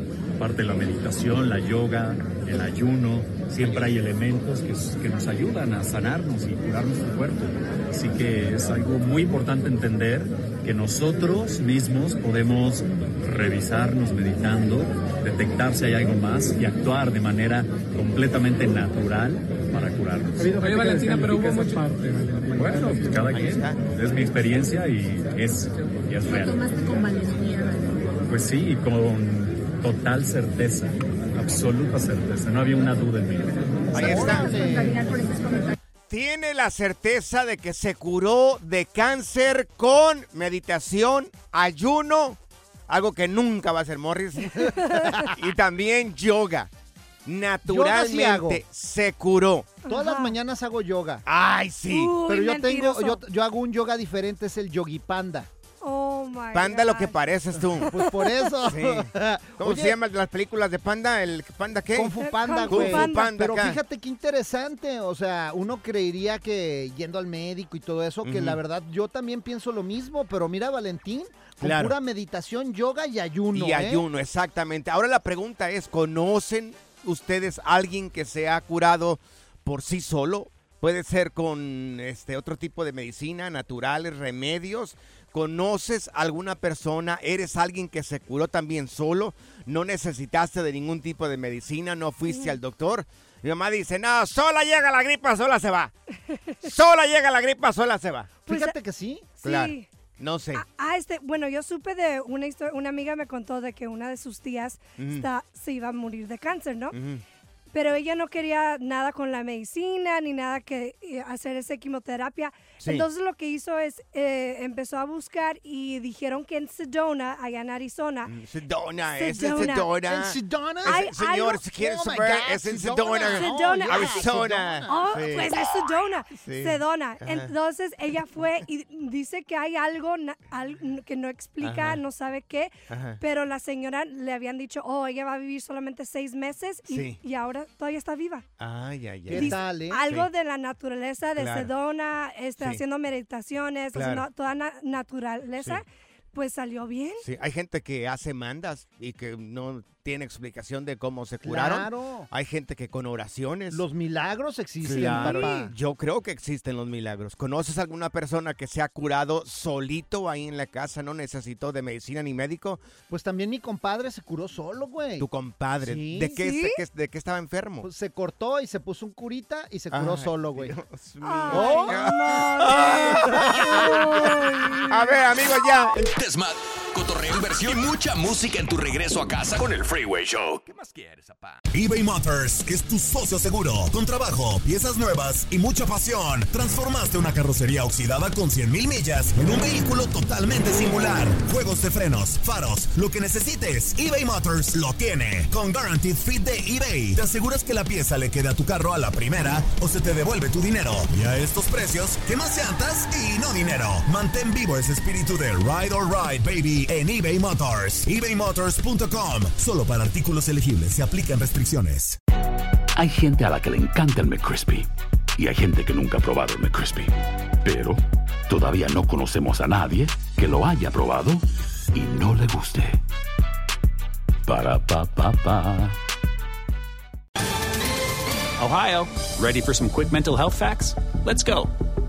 parte de la meditación, la yoga, el ayuno, siempre hay elementos que, que nos ayudan a sanarnos y curar nuestro cuerpo. Así que es algo muy importante entender que nosotros mismos podemos revisarnos meditando, detectar si hay algo más y actuar de manera completamente natural para curarnos. Oye, Valentina, pero hubo mucho... Bueno, pues cada quien. Es mi experiencia y es, y es real. Pues sí, y con total certeza, absoluta certeza. No había una duda en mí. Ahí está. Tiene la certeza de que se curó de cáncer con meditación, ayuno, algo que nunca va a hacer Morris, [LAUGHS] y también yoga. Naturalmente se curó. Todas las mañanas hago yoga. Ay, sí. Pero yo tengo, yo, yo hago un yoga diferente, es el yogi panda. Oh my Panda lo que pareces tú. [LAUGHS] Pues por eso. Sí. ¿Cómo Oye, se llaman las películas de Panda? ¿El Panda qué? Kung Fu Panda, Kung güey. Fu Panda Pero acá. fíjate qué interesante, o sea, uno creería que yendo al médico y todo eso, que la verdad yo también pienso lo mismo, pero mira Valentín, con Claro. pura meditación, yoga y ayuno. Y ¿eh? ayuno, exactamente. Ahora la pregunta es, ¿conocen ustedes a alguien que se ha curado por sí solo? Puede ser con este otro tipo de medicina, naturales, remedios. ¿Conoces alguna persona? ¿Eres alguien que se curó también solo? ¿No necesitaste de ningún tipo de medicina? ¿No fuiste al doctor? Mi mamá dice, no, sola llega la gripa, sola se va. Sola llega la gripa, sola se va. Fíjate que sí. Sí. Claro. No sé. Ah, este, bueno, yo supe de una historia, una amiga me contó de que una de sus tías está- se iba a morir de cáncer, ¿no? Pero ella no quería nada con la medicina ni nada que eh, hacer esa quimioterapia. Sí. Entonces lo que hizo es eh, empezó a buscar y dijeron que en Sedona, allá en Arizona, Sedona, es en Sedona. Sedona. ¿En Sedona? Hay Es- Señor, si quieres Oh saber, God, es en Sedona. Sedona, Sedona. Oh, Arizona. Oh, Sí. pues es Sedona, Sí. Sedona. Entonces ella fue y dice que hay algo que no explica, Ajá. no sabe qué, Ajá. pero la señora le habían dicho, oh, ella va a vivir solamente seis meses y, Sí. y ahora todavía está viva. Ay, ay, ¿Qué ay. Dice tal, eh? Algo Sí. de la naturaleza de Claro. Sedona, este, Sí. haciendo meditaciones, Claro. haciendo toda na- naturaleza, Sí. pues salió bien. Sí, hay gente que hace mandas y que no tiene explicación de cómo se curaron. Claro. Hay gente que con oraciones. Los milagros existen, Claro. papá. Yo creo que existen los milagros. ¿Conoces alguna persona que se ha curado solito ahí en la casa? No necesitó de medicina ni médico. Pues también mi compadre se curó solo, güey. Tu compadre. Sí. ¿De, qué, ¿Sí? de, qué, de qué estaba enfermo? Pues se cortó y se puso un curita y se curó Ay, solo, güey. Dios mío. Oh. [LAUGHS] A ver, amigos, ya. Cotorreo, inversión y mucha música en tu regreso a casa con el Freeway Show. ¿Qué más quieres, papá? eBay Motors es tu socio seguro. Con trabajo, piezas nuevas y mucha pasión, transformaste una carrocería oxidada con 100.000 millas en un vehículo totalmente singular. Juegos de frenos, faros, lo que necesites, eBay Motors lo tiene. Con Guaranteed Fit de eBay, te aseguras que la pieza le quede a tu carro a la primera o se te devuelve tu dinero. Y a estos precios, ¿qué más llantas y no dinero? Mantén vivo ese espíritu de Ride or Ride, baby, en eBay Motors. ebaymotors.com. Solo para artículos elegibles se aplican restricciones. Hay gente a la que le encanta el McCrispy y hay gente que nunca ha probado el McCrispy. Pero todavía no conocemos a nadie que lo haya probado y no le guste. Para pa pa pa. Ohio, ready for some quick mental health facts? Let's go.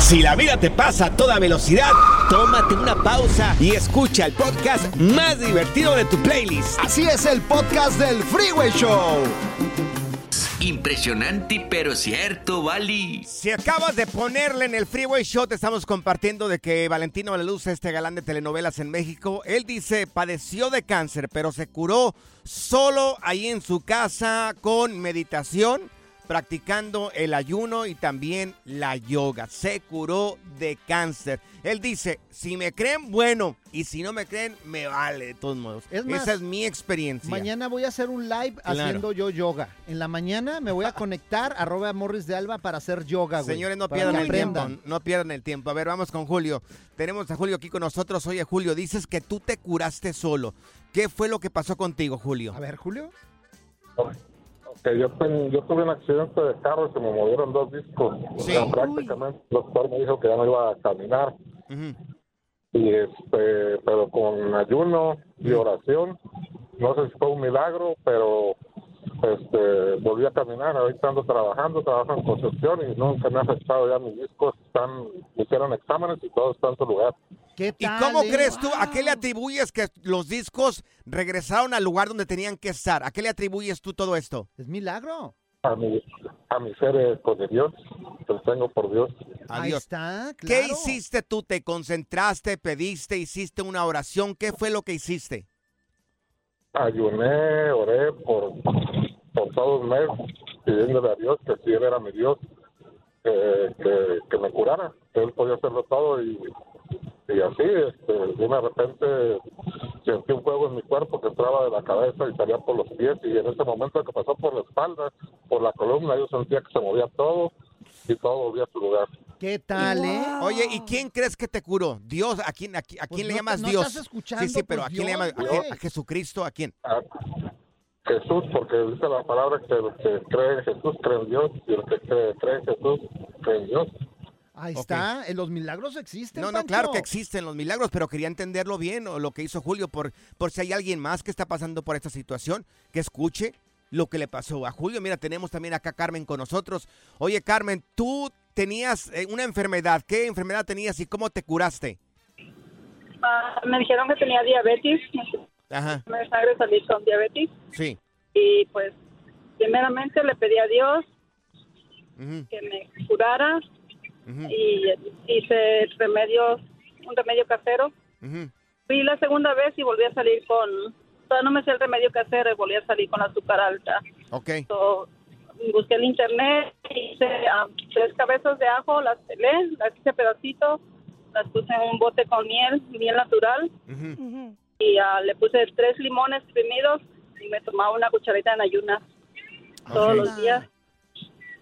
Si la vida te pasa a toda velocidad, tómate una pausa y escucha el podcast más divertido de tu playlist. Así es el podcast del Freeway Show. Impresionante, pero cierto, Vali. Si acabas de ponerle en el Freeway Show, te estamos compartiendo de que Valentino La Luz, este galán de telenovelas en México, él dice, padeció de cáncer, pero se curó solo ahí en su casa con meditación, practicando el ayuno y también la yoga. Se curó de cáncer. Él dice, si me creen, bueno, y si no me creen, me vale de todos modos. Es más, Esa es mi experiencia. Mañana voy a hacer un live Claro. haciendo yo yoga. En la mañana me voy a [LAUGHS] conectar arroba Morris de Alba para hacer yoga, güey. Señores, no pierdan el aprendan. tiempo. No pierdan el tiempo. A ver, vamos con Julio. Tenemos a Julio aquí con nosotros. Oye, Julio, dices que tú te curaste solo. ¿Qué fue lo que pasó contigo, Julio? A ver, Julio. Que yo, ten- yo tuve un accidente de carro y se me movieron dos discos. O sea, prácticamente el doctor me dijo que ya no iba a caminar. Y este, pero con ayuno y oración, no sé si fue un milagro, pero este, volví a caminar. Ahorita ando trabajando, trabajo en construcción y nunca me ha afectado ya mis discos. Están, hicieron exámenes y todo está en su lugar. ¿Qué ¿Y cómo crees tú? ¿A qué le atribuyes que los discos regresaron al lugar donde tenían que estar? ¿A qué le atribuyes tú todo esto? Es milagro. A mi, a mi ser eh, con Dios, que lo tengo por Dios. Adiós. está, ¿Qué hiciste tú? ¿Te concentraste, pediste, hiciste una oración? ¿Qué fue lo que hiciste? Ayuné, oré por, por todo un mes pidiéndole a Dios que si Él era mi Dios, que, que me curara, que Él podía hacerlo todo y, y así, este, de repente sentí un fuego en mi cuerpo que entraba de la cabeza y salía por los pies y en ese momento que pasó por la espalda, por la columna, yo sentía que se movía todo y todo volvía a su lugar. ¿Qué tal, eh? Oye, ¿y quién crees que te curó? ¿Dios? ¿A quién, a, Pues quién le no- llamas no Dios? estás escuchando, sí, sí, pero pues, ¿a quién le llamas? ¿A, quién? güey. ¿A Jesucristo? ¿A quién? Jesús, porque dice la palabra que el que cree en Jesús cree en Dios y el que cree, cree en Jesús cree en Dios. Ahí Ok. está. Los milagros existen. No, no, Pancho. claro que existen los milagros, pero quería entenderlo bien, o lo que hizo Julio, por, por si hay alguien más que está pasando por esta situación, que escuche lo que le pasó a Julio. Mira, tenemos también acá a Carmen con nosotros. Oye, Carmen, tú tenías eh, una enfermedad. ¿Qué enfermedad tenías y cómo te curaste? Ah, me dijeron que tenía diabetes, Ajá, me sangre salí con diabetes sí. y pues primeramente le pedí a Dios Ujú, que me curara ujú, y hice remedios, un remedio casero. ujú. Fui la segunda vez y volví a salir con, todavía no me sé el remedio casero y volví a salir con azúcar alta. Ok. So, busqué en internet, hice ah, tres cabezas de ajo, las pelé, las hice pedacitos, las puse en un bote con miel, miel natural, y ah, le puse tres limones exprimidos y me tomaba una cucharita en ayunas todos los días.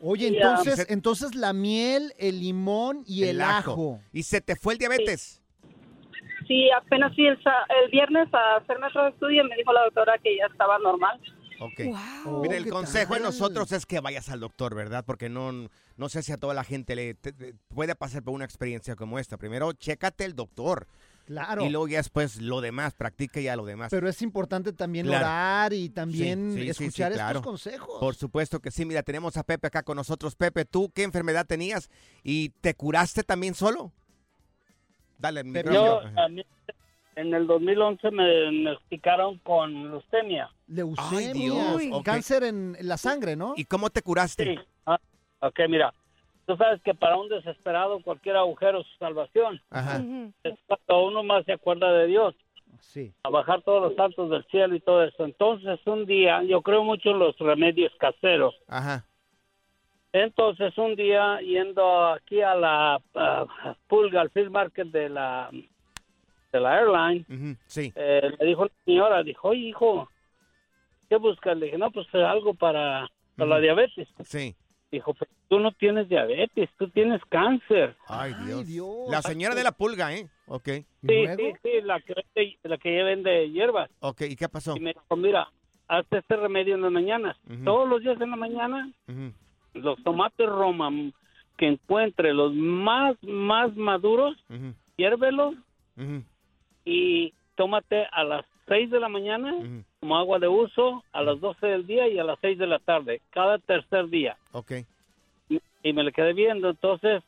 Oye, Y, ah, entonces, entonces la miel, el limón y el, ajo. ¿Y se te fue el diabetes? Sí, apenas fui el, el viernes a hacerme otro estudio y me dijo la doctora que ya estaba normal. Ok. Wow, Mira, el ¿qué consejo de nosotros es que vayas al doctor, ¿verdad? Porque no, no sé si a toda la gente le te- te- puede pasar por una experiencia como esta. Primero, chécate el doctor. Claro. Y luego ya después lo demás, practica ya lo demás. Pero es importante también Claro. orar y también Sí, sí, sí, sí, escuchar claro. estos consejos. Por supuesto que sí. Mira, tenemos a Pepe acá con nosotros. Pepe, ¿tú qué enfermedad tenías? ¿Y te curaste también solo? Dale, el Yo, micrófono. a mí, en el 2011 me diagnosticaron con leucemia. Leucemia, Dios, Uy, ok. cáncer en la sangre, ¿no? ¿Y cómo te curaste? Sí. Ah, ok, mira. Tú sabes que para un desesperado cualquier agujero es su salvación. Ajá. Es cuando uno más se acuerda de Dios. Sí. A bajar todos los santos del cielo y todo eso. Entonces, un día, yo creo mucho en los remedios caseros. Ajá. Entonces, un día, yendo aquí a la pulga, al field market de la, de la airline, Sí. eh, le dijo la señora, dijo, oye, hijo, ¿qué buscas? Le dije, no, pues eh, algo para, para la diabetes. Sí. Dijo, pero tú no tienes diabetes, tú tienes cáncer. Ay, Dios. La señora de la pulga, ¿eh? Ok. Sí, sí, sí, la que, vende- la que vende hierbas. Ok, ¿y qué pasó? Y me dijo, mira, hazte este remedio en las mañanas. Todos los días en la mañana, los tomates Roma que encuentre los más, más maduros, hiérvelos ujú. Y tómate a las 6 de la mañana como agua de uso, a las 12 del día y a las 6 de la tarde, cada tercer día. Ok. Y, y me le quedé viendo, entonces,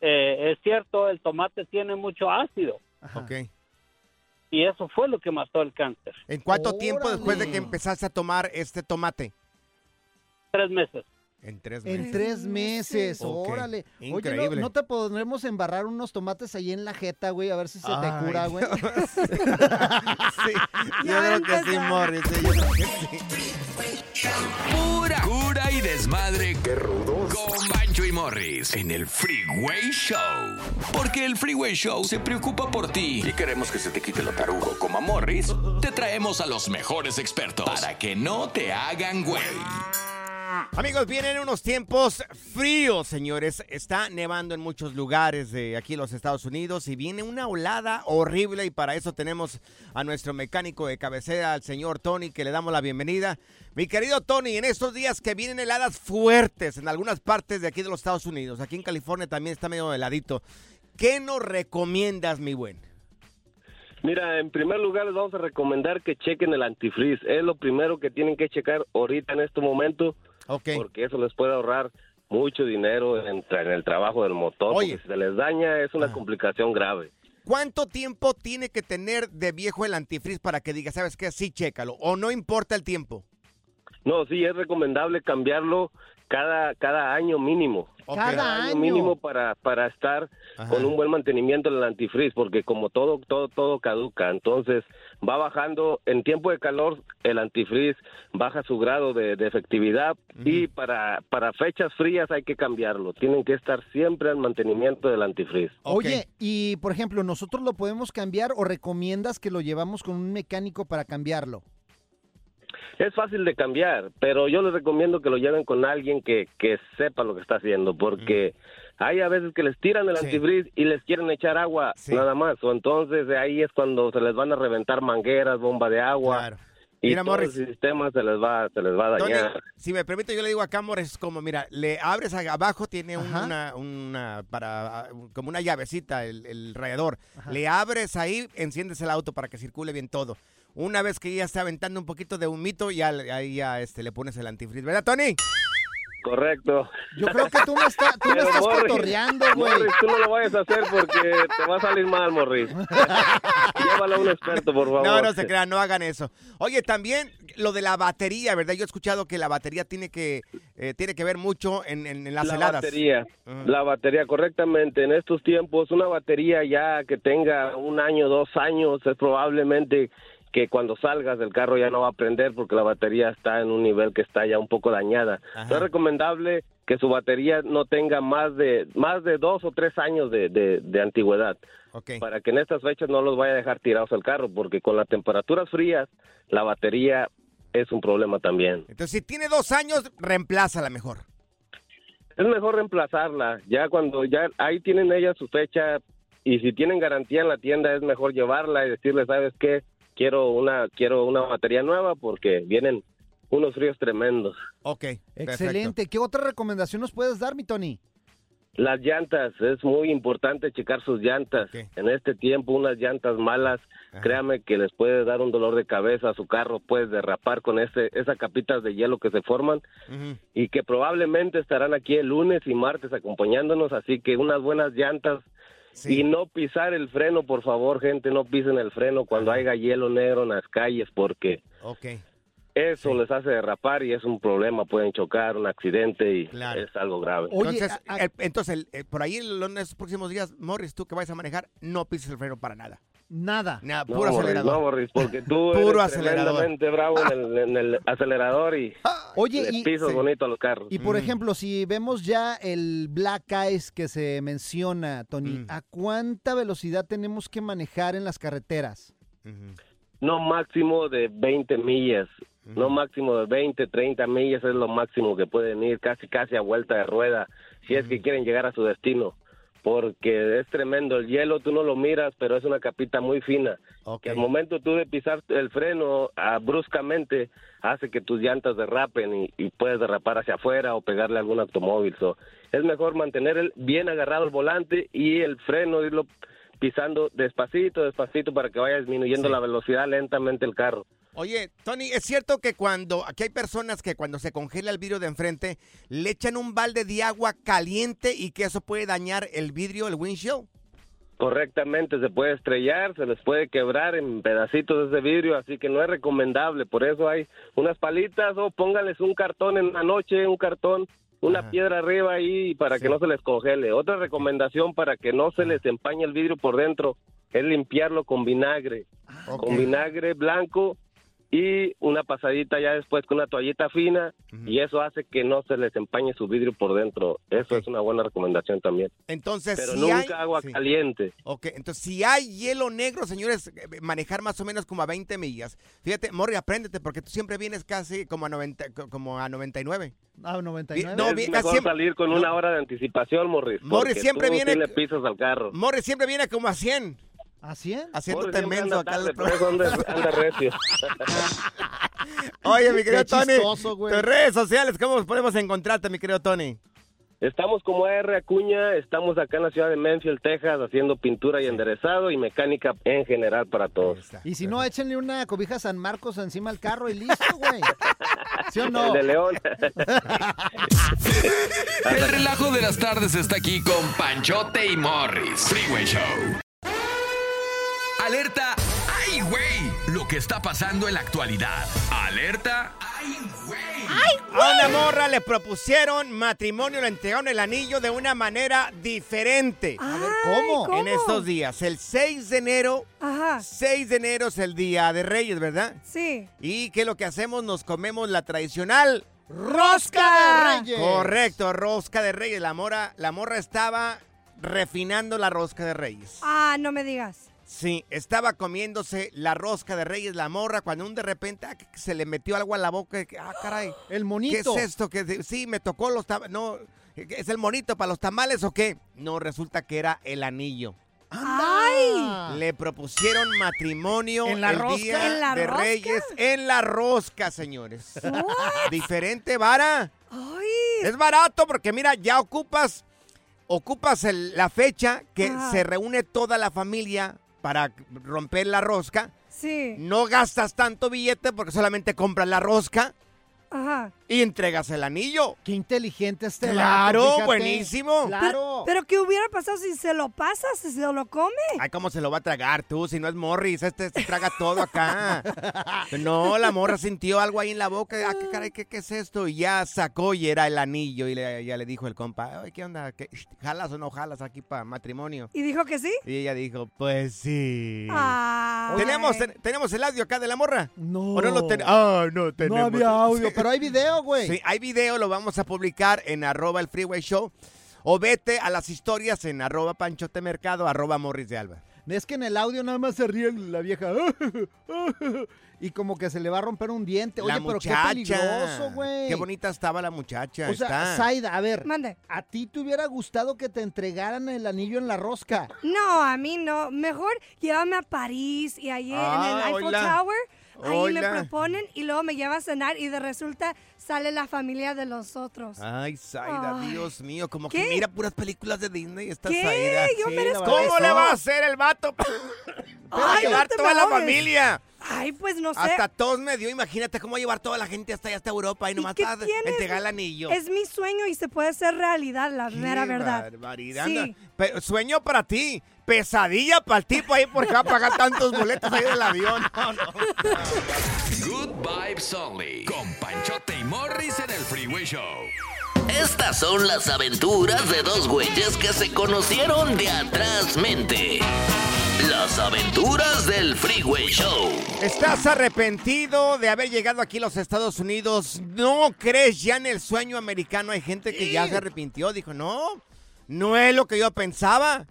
eh, es cierto, el tomate tiene mucho ácido Ok. y eso fue lo que mató el cáncer. ¿En cuánto tiempo después de que empezaste a tomar este tomate? Tres meses. En tres meses. En tres meses, órale. Oye, increíble. ¿no, no te podremos embarrar unos tomates ahí en la jeta, güey? A ver si se te cura, güey. [LAUGHS] [LAUGHS] Yo creo que sí, Morris. sí, yo creo que sí. Pura cura y desmadre. Qué rudos. Con Bancho y Morris en el Freeway Show. Porque el Freeway Show se preocupa por ti y queremos que se te quite lo tarugo como a Morris. Te traemos a los mejores expertos para que no te hagan güey. Amigos, vienen unos tiempos fríos, señores. Está nevando en muchos lugares de aquí en los Estados Unidos y viene una olada horrible y para eso tenemos a nuestro mecánico de cabecera, al señor Tony, que le damos la bienvenida. Mi querido Tony, en estos días que vienen heladas fuertes en algunas partes de aquí de los Estados Unidos, aquí en California también está medio heladito. ¿Qué nos recomiendas, mi buen? Mira, en primer lugar les vamos a recomendar que chequen el antifreeze. Es lo primero que tienen que checar ahorita en este momento. Porque eso les puede ahorrar mucho dinero en, el trabajo del motor. Oye. Porque si se les daña es una Ah. complicación grave. ¿Cuánto tiempo tiene que tener de viejo el antifreeze para que diga, sabes qué, sí, chécalo? ¿O no importa el tiempo? No, sí, es recomendable cambiarlo cada, cada año mínimo. Cada año. mínimo para, para estar con un buen mantenimiento del antifreeze, porque como todo, todo, todo caduca, entonces va bajando, en tiempo de calor el antifreeze baja su grado de, de efectividad y para, para fechas frías hay que cambiarlo, tienen que estar siempre al mantenimiento del antifreeze. Oye, y por ejemplo, ¿nosotros lo podemos cambiar o recomiendas que lo llevamos con un mecánico para cambiarlo? Es fácil de cambiar, pero yo les recomiendo que lo lleven con alguien que, que sepa lo que está haciendo, porque hay a veces que les tiran el antifreeze y les quieren echar agua nada más, o entonces de ahí es cuando se les van a reventar mangueras, bomba de agua. Y Mira, todo Morris. el sistema se les va, se les va a Tony, dañar. si me permite, yo le digo a Camores como, mira, le abres abajo, tiene una, una, para, como una llavecita, el, el radiador. Le abres ahí, enciendes el auto para que circule bien todo. Una vez que ya está aventando un poquito de humito, ya le- ahí ya este, le pones el antifreeze, ¿verdad, Tony? Correcto. Yo creo que tú me, está- tú me estás Morris, cotorreando, güey. Morris, tú no lo vayas a hacer porque te va a salir mal, Morris. [LAUGHS] Llévalo a un experto, por favor. No, no se crean, no hagan eso. Oye, también lo de la batería, ¿verdad? Yo he escuchado que la batería tiene que, eh, tiene que ver mucho en, en- en las la heladas. batería, Ajá. la batería, correctamente. En estos tiempos, una batería ya que tenga un año, dos años, es probablemente que cuando salgas del carro ya no va a prender porque la batería está en un nivel que está ya un poco dañada. Ajá. Es recomendable que su batería no tenga más de más de dos o tres años de, de- de antigüedad para que en estas fechas no los vaya a dejar tirados el carro porque con las temperaturas frías la batería es un problema también. Entonces, si tiene dos años, reemplázala mejor. Es mejor reemplazarla. Ya cuando ya ahí tienen ellas su fecha y si tienen garantía en la tienda es mejor llevarla y decirle, ¿sabes qué? Quiero una quiero una batería nueva porque vienen unos fríos tremendos. Ok. Excelente. ¿Qué otra recomendación nos puedes dar, mi Tony? Las llantas, es muy importante checar sus llantas. En este tiempo, unas llantas malas, créame que les puede dar un dolor de cabeza a su carro, puedes derrapar con ese, esas capitas de hielo que se forman y que probablemente estarán aquí el lunes y martes acompañándonos, así que unas buenas llantas y no pisar el freno, por favor, gente, no pisen el freno cuando haya hielo negro en las calles porque eso les hace derrapar y es un problema, pueden chocar, un accidente y Claro. es algo grave. entonces, el- entonces el- eh, por ahí en los- próximos días, Morris, tú que vas a manejar, no pises el freno para nada. Nada. Nada, No, puro Morris, acelerador. No, Morris, porque [LAUGHS] tú Puro eres acelerador. tremendamente bravo en el, en el [LAUGHS] acelerador y Oye, le y- sí. bonito a los carros. Y por ejemplo, si vemos ya el Black Ice que se menciona, Tony, ¿a cuánta velocidad tenemos que manejar en las carreteras? No máximo de 20 millas. No máximo de 20, 30 millas es lo máximo que pueden ir, casi casi a vuelta de rueda, si es que quieren llegar a su destino. Porque es tremendo, el hielo tú no lo miras, pero es una capita muy fina. Que al momento tú de pisar el freno ah, bruscamente hace que tus llantas derrapen y, y puedes derrapar hacia afuera o pegarle a algún automóvil. So, es mejor mantener el, bien agarrado el volante y el freno, irlo pisando despacito, despacito para que vaya disminuyendo la velocidad lentamente el carro. Oye, Tony, ¿es cierto que cuando aquí hay personas que cuando se congela el vidrio de enfrente le echan un balde de agua caliente y que eso puede dañar el vidrio, el windshield? Correctamente, se puede estrellar, se les puede quebrar en pedacitos de ese vidrio, así que no es recomendable. Por eso hay unas palitas o pónganles un cartón en la noche, un cartón, una piedra arriba ahí para que no se les congele. Otra recomendación para que no se les empañe el vidrio por dentro es limpiarlo con vinagre, con vinagre blanco y una pasadita ya después con una toallita fina y eso hace que no se les empañe su vidrio por dentro. Eso es una buena recomendación también. Entonces, Pero si nunca hay- agua sí. caliente. Ok, entonces si hay hielo negro, señores, eh, manejar más o menos como a 20 millas. Fíjate, Morri, apréndete porque tú siempre vienes casi como a 90, co- como a 99. Ah, 99. No, es vi- mejor siempre- salir con una hora de anticipación, Morris. Morris siempre tú viene- le pisas al carro. Morri siempre viene como a 100. ¿A 100? Haciéndote menso acá. tarde, por eso anda- anda recio. [LAUGHS] Oye, mi querido Qué Tony, tus redes sociales, ¿cómo podemos encontrarte, mi querido Tony? Estamos como R Acuña, estamos acá en la ciudad de Memphis, Texas, haciendo pintura y enderezado y mecánica en general para todos. Y si no, échenle una cobija San Marcos encima al carro y listo, [LAUGHS] güey. ¿Sí o no? El de León. [LAUGHS] El relajo de las tardes está aquí con Panchote y Morris. Freeway Show. Alerta. ¡Ay, güey! Lo que está pasando en la actualidad. Alerta. A una morra le propusieron matrimonio, le entregaron el anillo de una manera diferente. A ver, ¿cómo? En estos días, el 6 de enero, 6 de enero es el Día de Reyes, ¿verdad? Sí. ¿Y qué es lo que hacemos? Nos comemos la tradicional ¡Rosca de Reyes! Correcto, rosca de Reyes. La morra, la morra estaba refinando la rosca de Reyes. Ah, no me digas. Sí, estaba comiéndose la rosca de Reyes, la morra, cuando un de repente ah, se le metió algo a la boca. que, Ah, caray. [GASPS] El monito. ¿Qué es esto? Que sí, me tocó los tamales. No, ¿es el monito para los tamales o qué? No, resulta que era el anillo. ¡Ay! Le propusieron matrimonio ¿En la el rosca? día ¿En la de rosca? Reyes en la rosca, señores. Diferente vara. ¡Ay! Es barato porque mira, ya ocupas ocupas el- la fecha que se reúne toda la familia para romper la rosca. Sí. No gastas tanto billete porque solamente compras la rosca Ajá. Y entregas el anillo. Qué inteligente este Claro, vato, buenísimo. Claro. Pero ¿qué hubiera pasado si se lo pasa, si se lo come? Ay, ¿cómo se lo va a tragar tú? Si no es Morris, este se traga todo acá. No, la morra sintió algo ahí en la boca. Ah, qué caray, ¿qué, qué es esto? Y ya sacó y era el anillo. Y le- ya le dijo el compa, Ay, ¿qué onda? ¿Qué- ¿Jalas o no jalas aquí para matrimonio? ¿Y dijo que sí? Y ella dijo, pues sí. Ah. ¿Tenemos, ten- ¿Tenemos el audio acá de la morra? No. ¿O no lo ten- Ah, no tenemos. No había audio, pero hay video, güey. Sí, hay video, lo vamos a publicar en arroba el freeway show. O vete a las historias en arroba panchote mercado, arroba morris de alba. Es que en el audio nada más se ríe la vieja. [LAUGHS] Y como que se le va a romper un diente. Oye, la pero muchacha. qué peligroso, güey. Qué bonita estaba la muchacha. O sea. Zaida, a ver, Mande. ¿a ti te hubiera gustado que te entregaran el anillo en la rosca? No, a mí no. Mejor llévame a París y allí en Ah, el Eiffel hola. Tower. Ahí me proponen y luego me lleva a cenar y de resulta sale la familia de los otros. Ay, Zaida, Ay. Dios mío, como ¿Qué? que mira puras películas de Disney esta ¿Qué? Zaida. Yo Sí, merezco ¿Cómo le va a hacer el vato? [LAUGHS] Ay, llevar no te toda la ahogues. familia. Ay, pues no sé. Hasta todos me dio, imagínate cómo llevar toda la gente hasta allá, hasta Europa y nomás qué para tienes? entregar el anillo. Es mi sueño y se puede hacer realidad, la mera verdad. barbaridad, Sí. sueño para ti, pesadilla para el tipo ahí porque va a pagar tantos boletos ahí del avión. [LAUGHS] No, no. Good vibes only. Con Panchote y Morris en el Freeway Show. Estas son las aventuras de dos güeyes que se conocieron de atrás mente. Las aventuras del Freeway Show. ¿Estás arrepentido de haber llegado aquí a los Estados Unidos? ¿No crees ya en el sueño americano? Hay gente que ya se arrepintió, dijo, no, no es lo que yo pensaba.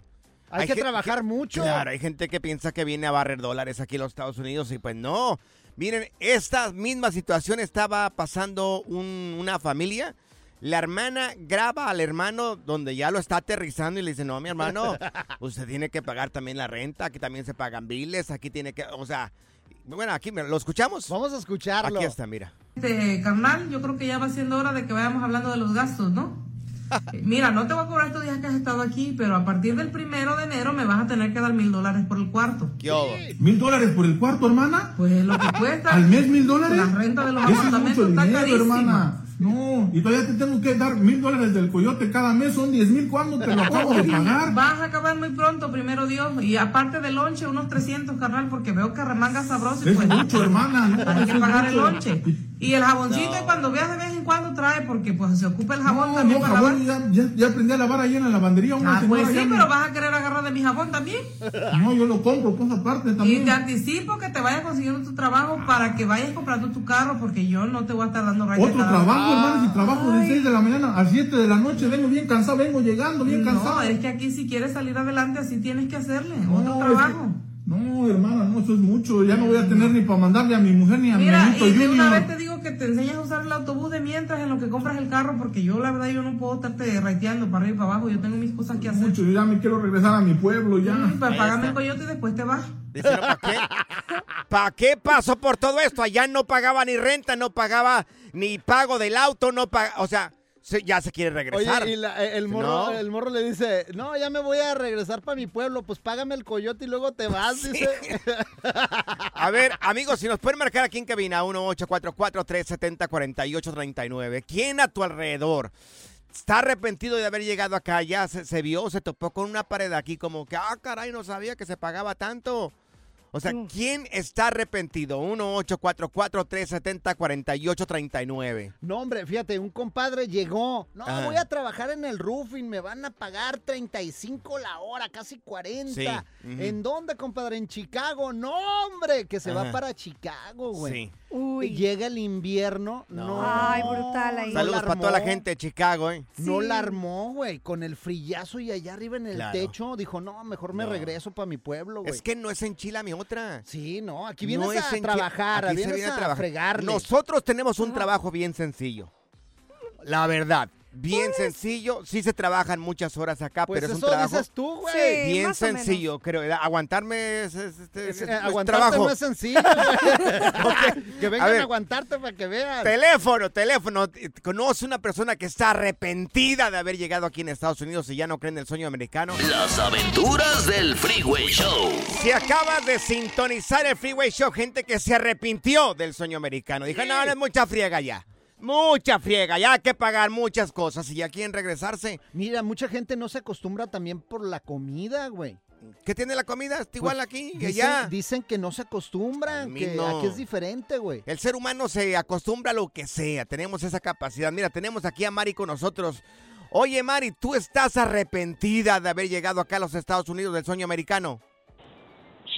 Hay, que gen- trabajar mucho. Claro, hay gente que piensa que viene a barrer dólares aquí a los Estados Unidos y pues no. Miren, esta misma situación estaba pasando un- una familia. La hermana graba al hermano donde ya lo está aterrizando y le dice, no, mi hermano, [LAUGHS] usted tiene que pagar también la renta, aquí también se pagan biles, aquí tiene que, o sea, bueno, aquí, mira, ¿lo escuchamos? Vamos a escucharlo. Aquí está, mira. Este, carnal, yo creo que ya va siendo hora de que vayamos hablando de los gastos, ¿no? [LAUGHS] Eh, Mira, no te voy a cobrar estos días que has estado aquí, pero a partir del primero de enero me vas a tener que dar mil dólares por el cuarto. ¿Mil dólares por el cuarto, hermana? Pues lo que cuesta. ¿Al mes mil dólares? La renta de los Eso es apartamentos mucho está dinero, carísima. hermana. No, y todavía te tengo que dar mil dólares del coyote cada mes, son diez mil. ¿Cuándo te lo acabo de [LAUGHS] pagar? Vas a acabar muy pronto, primero Dios. Y aparte del lonche, unos 300, carnal, porque veo que remanga sabroso. y Es pues, mucho, hermana. Hay que pagar el lonche. Y el jaboncito, cuando veas de vez en cuando trae, porque pues se ocupa el jabón No, también no, para jabón, lavar. ya, ya, ya aprendí a lavar ahí en la lavandería. Una Ah, pues sí, ya me- pero vas a querer agarrar de mi jabón también. No, yo lo compro, pues aparte Y también. te anticipo que te vayas consiguiendo tu trabajo para que vayas comprando tu carro, porque yo no te voy a estar dando raya Otro trabajo, hermano, si trabajo de 6 de la mañana a 7 de la noche, vengo bien cansado, vengo llegando bien cansado. No, es que aquí si quieres salir adelante así tienes que hacerle. No, Otro es trabajo. No, hermana, no, eso es mucho. Ya no voy a tener ni para mandarle a mi mujer ni a Mira, mi y nieto de una vez te digo que te enseñas a usar el autobús de mientras en lo que compras el carro, porque yo la verdad yo no puedo estarte raiteando para arriba y para abajo, yo tengo mis cosas que hacer. Mucho, yo ya me quiero regresar a mi pueblo ya. Mm, pues págame el coyote y después te vas. Dice, ¿no, ¿para qué? ¿Para qué pasó por todo esto? Allá no pagaba ni renta, no pagaba ni pago del auto, no pagaba, o sea, se- ya se quiere regresar. Oye, y la- el, morro, No. el morro le dice, no, ya me voy a regresar para mi pueblo, pues págame el coyote y luego te vas, dice. A ver, amigos, si nos pueden marcar aquí en cabina 1-844-370-4839. ¿Quién a tu alrededor está arrepentido de haber llegado acá? Ya se, se vio, se topó con una pared aquí como que, ah, caray, no sabía que se pagaba tanto. O sea, ¿quién está arrepentido? 1-844-370-4839. No, hombre, fíjate, un compadre llegó. No, voy a trabajar en el roofing, me van a pagar 35 la hora, casi 40. Sí, ujú. ¿En dónde, compadre? En Chicago. No, hombre, que se va para Chicago, güey. Sí. Llega el invierno. No. Ay, brutal ahí. Saludos para toda la gente de Chicago, ¿eh? No la armó, güey, con el frillazo y allá arriba en el Claro. techo. Dijo, no, mejor me No. regreso para mi pueblo, güey. Es que no es en Chile mi otra. Sí, no, aquí vienes No a trabajar, aquí se viene a, trabajar. fregarle. Nosotros tenemos un trabajo bien sencillo. La verdad. Bien sencillo, sí se trabajan muchas horas acá, Pues pero es un eso trabajo dices tú, güey. Sí, bien más o menos. sencillo, creo. Aguantarme es, es- es- es- es aguantarte trabajo. no es sencillo, güey. [LAUGHS] Que vengan A aguantarte para que vean. Teléfono, teléfono. Conoce una persona que está arrepentida de haber llegado aquí en Estados Unidos y ya no cree en el sueño americano. Las aventuras del Freeway Show. Si acabas de sintonizar el Freeway Show, gente que se arrepintió del sueño americano. Dijo, no, no es mucha friega ya. Mucha friega, ya hay que pagar muchas cosas y ya quieren regresarse. Mira, mucha gente no se acostumbra también por la comida, güey. ¿Qué tiene la comida? Está igual Pues, aquí y dicen, allá. Dicen que no se acostumbran, que no. aquí es diferente, güey. El ser humano se acostumbra a lo que sea, tenemos esa capacidad. Mira, tenemos aquí a Mari con nosotros. Oye, Mari, ¿tú estás arrepentida de haber llegado acá a los Estados Unidos del sueño americano?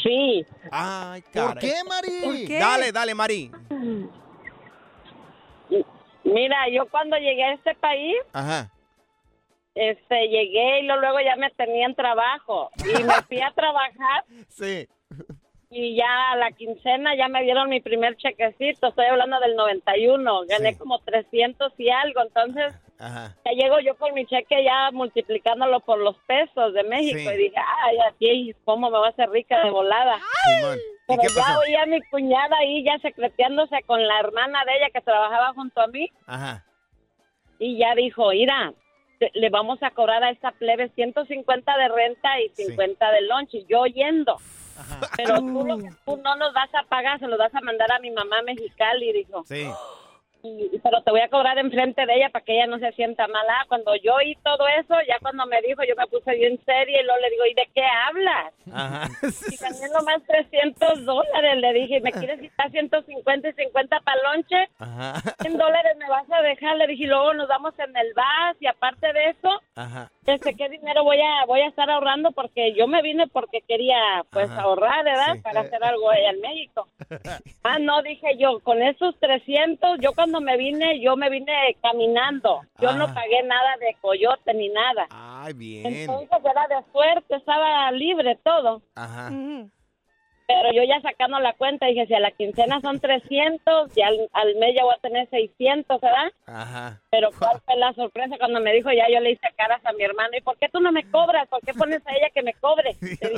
Sí. Ay, ¿Por caray. qué, Mari? ¿Por qué? Dale, dale, Mari. Mira, yo cuando llegué a este país, Ajá. este, llegué y luego, luego ya me tenían trabajo. Y me fui a trabajar [LAUGHS] Sí. y ya a la quincena ya me dieron mi primer chequecito. Estoy hablando del 91. Gané Sí. como 300 y algo. Entonces, Ajá. ya llego yo con mi cheque ya multiplicándolo por los pesos de México. Sí. Y dije, ay, aquí, ¿cómo me voy a hacer rica de volada? Simón. ¿Y Pero qué ya pasó? oí a mi cuñada ahí ya secreteándose con la hermana de ella que trabajaba junto a mí. Ajá. y ya dijo, mira, te- le vamos a cobrar a esta plebe 150 de renta y 50 de lunch. Y yo oyendo. Pero tú, lo que tú no nos vas a pagar, se lo vas a mandar a mi mamá Mexicali, dijo. Sí. Y, pero te voy a cobrar enfrente de ella para que ella no se sienta mala. Cuando yo oí todo eso, ya cuando me dijo, yo me puse bien seria y luego le digo, ¿y de qué hablas? Ajá. Y también nomás 300 dólares. Le dije, ¿me quieres quitar 150 y 50 para lonche? Ajá. 100 dólares me vas a dejar, le dije, y luego nos vamos en el bus y aparte de eso, Ajá. este, ¿qué dinero voy a voy a estar ahorrando? Porque yo me vine porque quería, pues, Ajá. ahorrar, ¿verdad? Sí. Para hacer algo allá en México. Ah, no, dije yo, con esos 300, yo cuando me vine, yo me vine caminando. Yo no Ah. pagué nada de coyote ni nada. Ay, bien. Entonces era de suerte, estaba libre todo. Ajá. Pero yo ya sacando la cuenta, dije, si a la quincena son 300, ya al, al mes ya voy a tener 600, ¿verdad? Ajá. Pero [LAUGHS] cuál fue la sorpresa cuando me dijo, ya yo le hice caras a mi hermano, ¿y por qué tú no me cobras? ¿Por qué pones a ella que me cobre? [LAUGHS] Dije.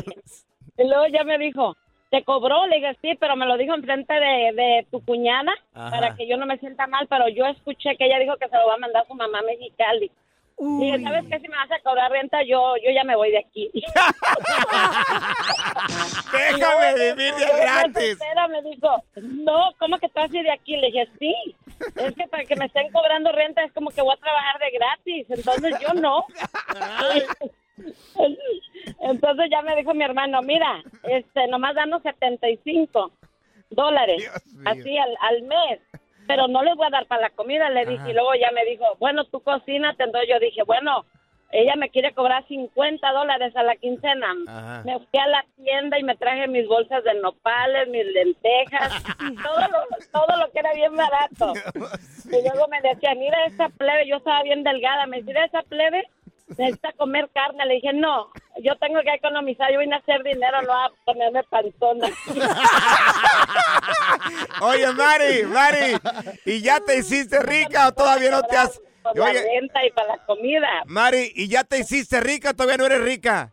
Y luego ya me dijo, ¿te cobró? Le dije, sí, pero me lo dijo enfrente de, de tu cuñada Ajá. para que yo no me sienta mal, pero yo escuché que ella dijo que se lo va a mandar a su mamá a Mexicali. Dije, ¿sabes qué? Si me vas a cobrar renta, yo, yo ya me voy de aquí. [LAUGHS] Déjame vivir de gratis. Me dijo, no, ¿cómo que te vas a ir de aquí? Le dije, sí, es que para que me estén cobrando renta es como que voy a trabajar de gratis, entonces yo no. Entonces ya me dijo mi hermano, mira, este, nomás danos 75 dólares, así al, al mes, pero no les voy a dar para la comida, le dije, Ajá. y luego ya me dijo, bueno, tú cocínate, entonces yo dije, bueno, ella me quiere cobrar 50 dólares a la quincena. Ajá. Me fui a la tienda y me traje mis bolsas de nopales, mis lentejas, [LAUGHS] todo lo, todo lo que era bien barato. Y luego me decía, mira esa plebe, yo estaba bien delgada, me "Mira esa plebe necesita comer carne. Le dije, no, yo tengo que economizar, yo vine a hacer dinero, no a ponerme panzona. [LAUGHS] Oye, Mari, Mari, ¿y ya te hiciste rica o todavía no te has... Por la Oye, renta y para la comida. Mari, ¿y ya te hiciste rica o todavía no eres rica?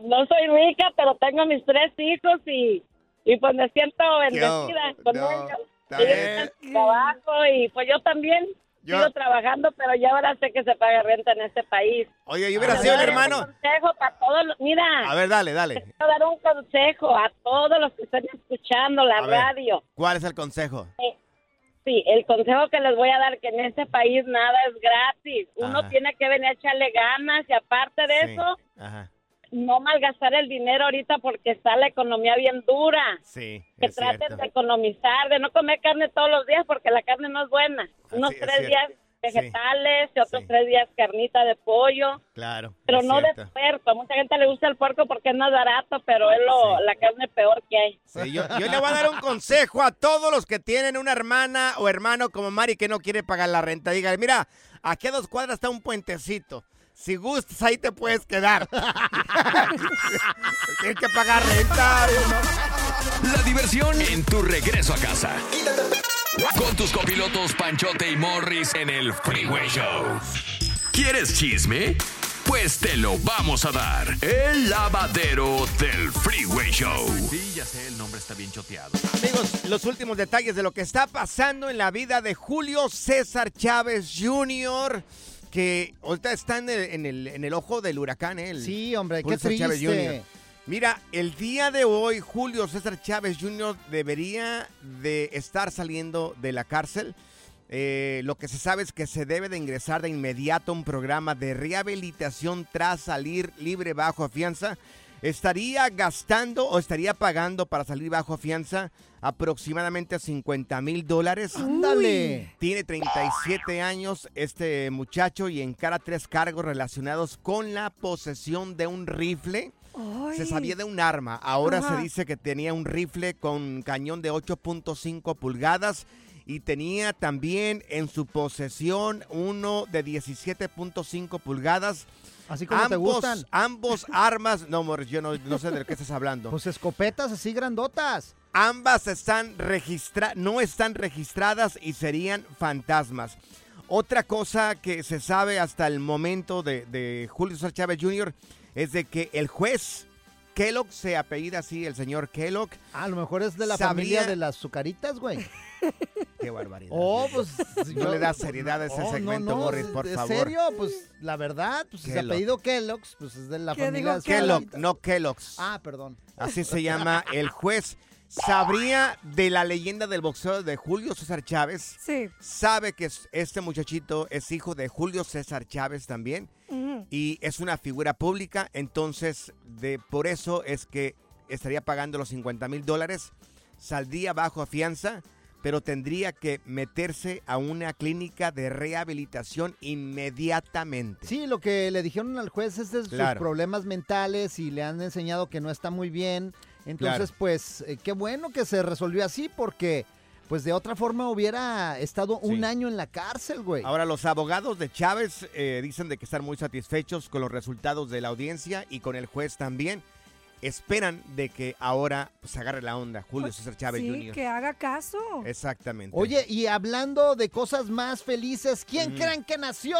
No soy rica, pero tengo mis tres hijos y, y pues me siento bendecida con no, ellos. tienen trabajo y pues yo también Yo- sigo trabajando, pero ya ahora sé que se paga renta en este país. Oye, yo hubiera sido el hermano. Un consejo para todos los, mira, A ver, dale, dale. quiero dar un consejo a todos los que están escuchando la A ver, radio. ¿Cuál es el consejo? Eh, Sí, el consejo que les voy a dar que en este país nada es gratis. Uno Ajá. tiene que venir a echarle ganas y aparte de Sí. eso, Ajá, no malgastar el dinero ahorita porque está la economía bien dura. sí, Que es traten cierto. de economizar, de no comer carne todos los días porque la carne no es buena. Unos es tres cierto. días vegetales y otros tres días carnita de pollo. Claro, Pero no de puerco. A mucha gente le gusta el puerco porque es más barato, pero es lo, la carne peor que hay. Sí, yo, yo le voy a dar un consejo a todos los que tienen una hermana o hermano como Mari que no quiere pagar la renta. Dígale, mira, aquí a dos cuadras está un puentecito. Si gustas, ahí te puedes quedar. [LAUGHS] Tienes que pagar renta. La diversión en tu regreso a casa. Con tus copilotos Panchote y Morris en el Freeway Show. ¿Quieres chisme? Pues te lo vamos a dar. El lavadero del Freeway Show. Sí, ya sé, el nombre está bien choteado. Amigos, los últimos detalles de lo que está pasando en la vida de Julio César Chávez Jr., que ahorita está en el, en el, en el ojo del huracán, ¿eh? El Sí, hombre, qué Chávez. Jr.. Mira, el día de hoy Julio César Chávez Jr. debería de estar saliendo de la cárcel. Eh, lo que se sabe es que se debe de ingresar de inmediato a un programa de rehabilitación tras salir libre bajo fianza. Estaría gastando o estaría pagando para salir bajo fianza aproximadamente 50 mil dólares. Ándale. Tiene 37 años este muchacho y encara tres cargos relacionados con la posesión de un rifle. Se sabía de un arma. Ahora Ajá. se dice que tenía un rifle con cañón de 8.5 pulgadas y tenía también en su posesión uno de 17.5 pulgadas. Así como te ambos, gustan. Ambos armas, no, Morris, yo no, no sé de qué estás hablando. Pues escopetas así grandotas. Ambas están registra no están registradas y serían fantasmas. Otra cosa que se sabe hasta el momento de, de Julio César Chávez Jr. es de que el juez Kellogg se apellida así, el señor Kellogg. A lo mejor es de la Sabía- familia de las azucaritas, güey. [LAUGHS] Qué barbaridad. Oh, pues. No le das seriedad a ese Oh, segmento, no, no, Morris, por ¿En favor. serio? Pues la verdad, pues Kellogg. apellido Kellogg's, pues es de la ¿Qué familia digo? Kellogg, no Kellogg's. Ah, perdón. Así se llama el juez. ¿Sabría de la leyenda del boxeo de Julio César Chávez? Sí. Sabe que es- este muchachito es hijo de Julio César Chávez también y es una figura pública, entonces de, por eso es que estaría pagando los 50 mil dólares, saldría bajo fianza, pero tendría que meterse a una clínica de rehabilitación inmediatamente. Sí, lo que le dijeron al juez es de sus problemas mentales y le han enseñado que no está muy bien. Entonces, Claro. pues, eh, qué bueno que se resolvió así porque, pues, de otra forma hubiera estado un año en la cárcel, güey. Ahora, los abogados de Chávez eh, dicen de que están muy satisfechos con los resultados de la audiencia y con el juez también. Esperan de que ahora pues, se agarre la onda Julio César Chávez Sí, Jr. que haga caso. Exactamente. Oye, y hablando de cosas más felices, ¿quién Mm. creen que nació?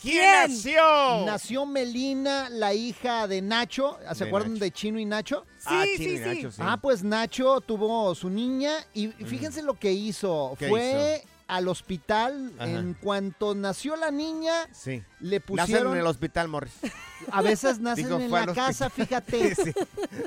¿Quién ¿Quién? nació? Nació Melina, la hija de Nacho. ¿Se De acuerdan Nacho. de Chino y Nacho? Ah, Sí, Chino y sí, sí. Nacho, sí. Ah, pues Nacho tuvo su niña y fíjense lo que hizo. ¿Qué Fue al hospital. Ajá. En cuanto nació la niña, Sí. le Nacen pusieron... en el hospital, Morris. [LAUGHS] A veces nacen Digo, en la casa, hospital. fíjate. [LAUGHS] Sí,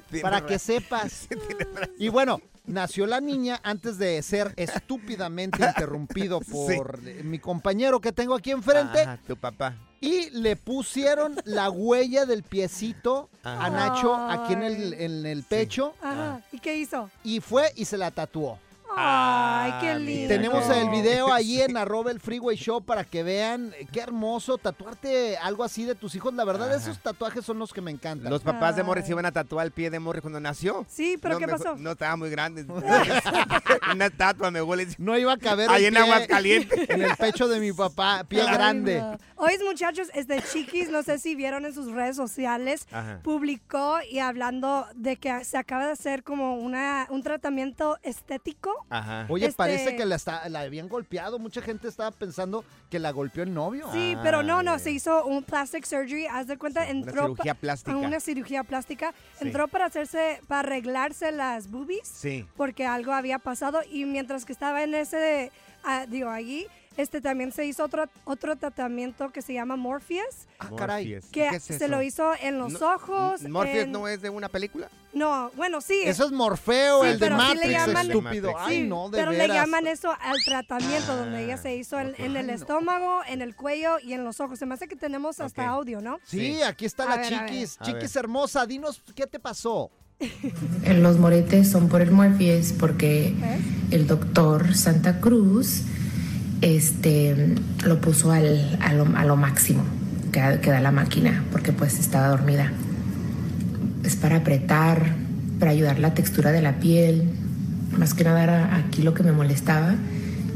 tiene para razón. que sepas. [LAUGHS] Y bueno, nació la niña antes de ser estúpidamente interrumpido por mi compañero que tengo aquí enfrente. Ajá, tu papá. Y le pusieron la huella del piecito Ajá. a Nacho aquí en el, en el pecho. Ajá. ¿Y qué hizo? Y fue y se la tatuó. Ay, qué Ah, lindo. Tenemos el video ahí en arroba el freeway show para que vean qué hermoso tatuarte algo así de tus hijos. La verdad, Ajá. esos tatuajes son los que me encantan. Los papás de Morris iban a tatuar el pie de Morris cuando nació. Sí, pero No, ¿qué pasó? No, estaba muy grande. [LAUGHS] [LAUGHS] Una estatua me huele. No iba a caber Ahí en pie Aguascalientes. En el pecho de mi papá, pie Ay, grande. no. Hoy, muchachos, este Chiquis, no sé si vieron en sus redes sociales, Ajá. publicó y hablando de que se acaba de hacer como una, un tratamiento estético. Ajá. Oye, Este- parece que la, está- la habían golpeado. Mucha gente estaba pensando que la golpeó el novio. Sí, pero no, no, se hizo un plastic surgery, haz de cuenta, entró cirugía pa- plástica. a una cirugía plástica, Sí. entró para hacerse, para arreglarse las boobies, Sí. porque algo había pasado y mientras que estaba en ese, ah, digo, allí, este también se hizo otro, otro tratamiento que se llama Morpheus, Ah, caray. Que ¿Qué es se eso? lo hizo en los No- ojos. ¿Morpheus en- no es de una película? No, bueno, sí. Eso es Morfeo, Sí, el de pero sí le Matrix, llaman- estúpido. Sí, Ay, no, de pero le llaman eso al tratamiento donde ella se hizo en, en el estómago, en el cuello y en los ojos. Se me hace que tenemos hasta audio, ¿no? Sí, aquí está A la ver, chiquis. Chiquis hermosa, dinos qué te pasó. [LAUGHS] Eh, Los moretes son por el Morpheus porque el doctor Santa Cruz este, lo puso al, a, lo, máximo que, que da la máquina porque pues estaba dormida. Es para apretar, para ayudar la textura de la piel. Más que nada era aquí lo que me molestaba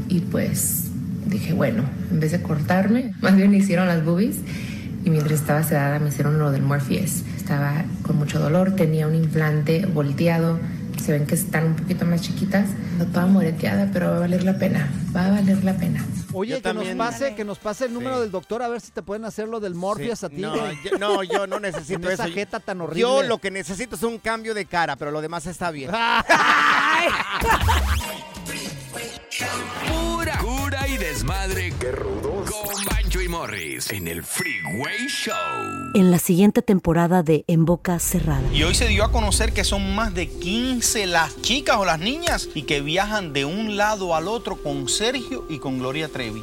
y pues dije, bueno, en vez de cortarme, [LAUGHS] más bien hicieron las boobies y mientras estaba sedada me hicieron lo del Morpheus. Estaba con mucho dolor, tenía un implante volteado. Se ven que están un poquito más chiquitas. No toda moreteada, pero va a valer la pena. Va a valer la pena. Oye, Yo que también- nos pase, que nos pase el número del doctor a ver si te pueden hacer lo del Morpheus Sí. a ti. No, yo, no, yo no necesito esa eso. jeta tan horrible. Yo lo que necesito es un cambio de cara, pero lo demás está bien. [LAUGHS] Pura y desmadre. Qué rudos. Con Bancho y Morris en el Freeway Show. En la siguiente temporada de En Boca Cerrada. Y hoy se dio a conocer que son más de 15 las chicas o las niñas y que viajan de un lado al otro con Sergio y con Gloria Trevi.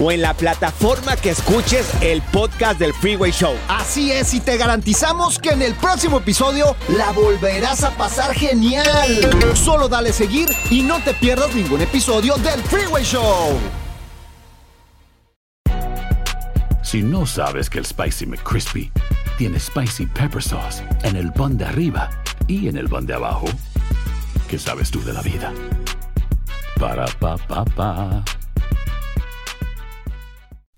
o en la plataforma que escuches el podcast del Freeway Show. Así es, y te garantizamos que en el próximo episodio la volverás a pasar genial. Solo dale seguir y no te pierdas ningún episodio del Freeway Show. Si no sabes que el Spicy McCrispy tiene Spicy Pepper Sauce en el pan de arriba y en el pan de abajo, ¿qué sabes tú de la vida? Para, pa, pa, pa.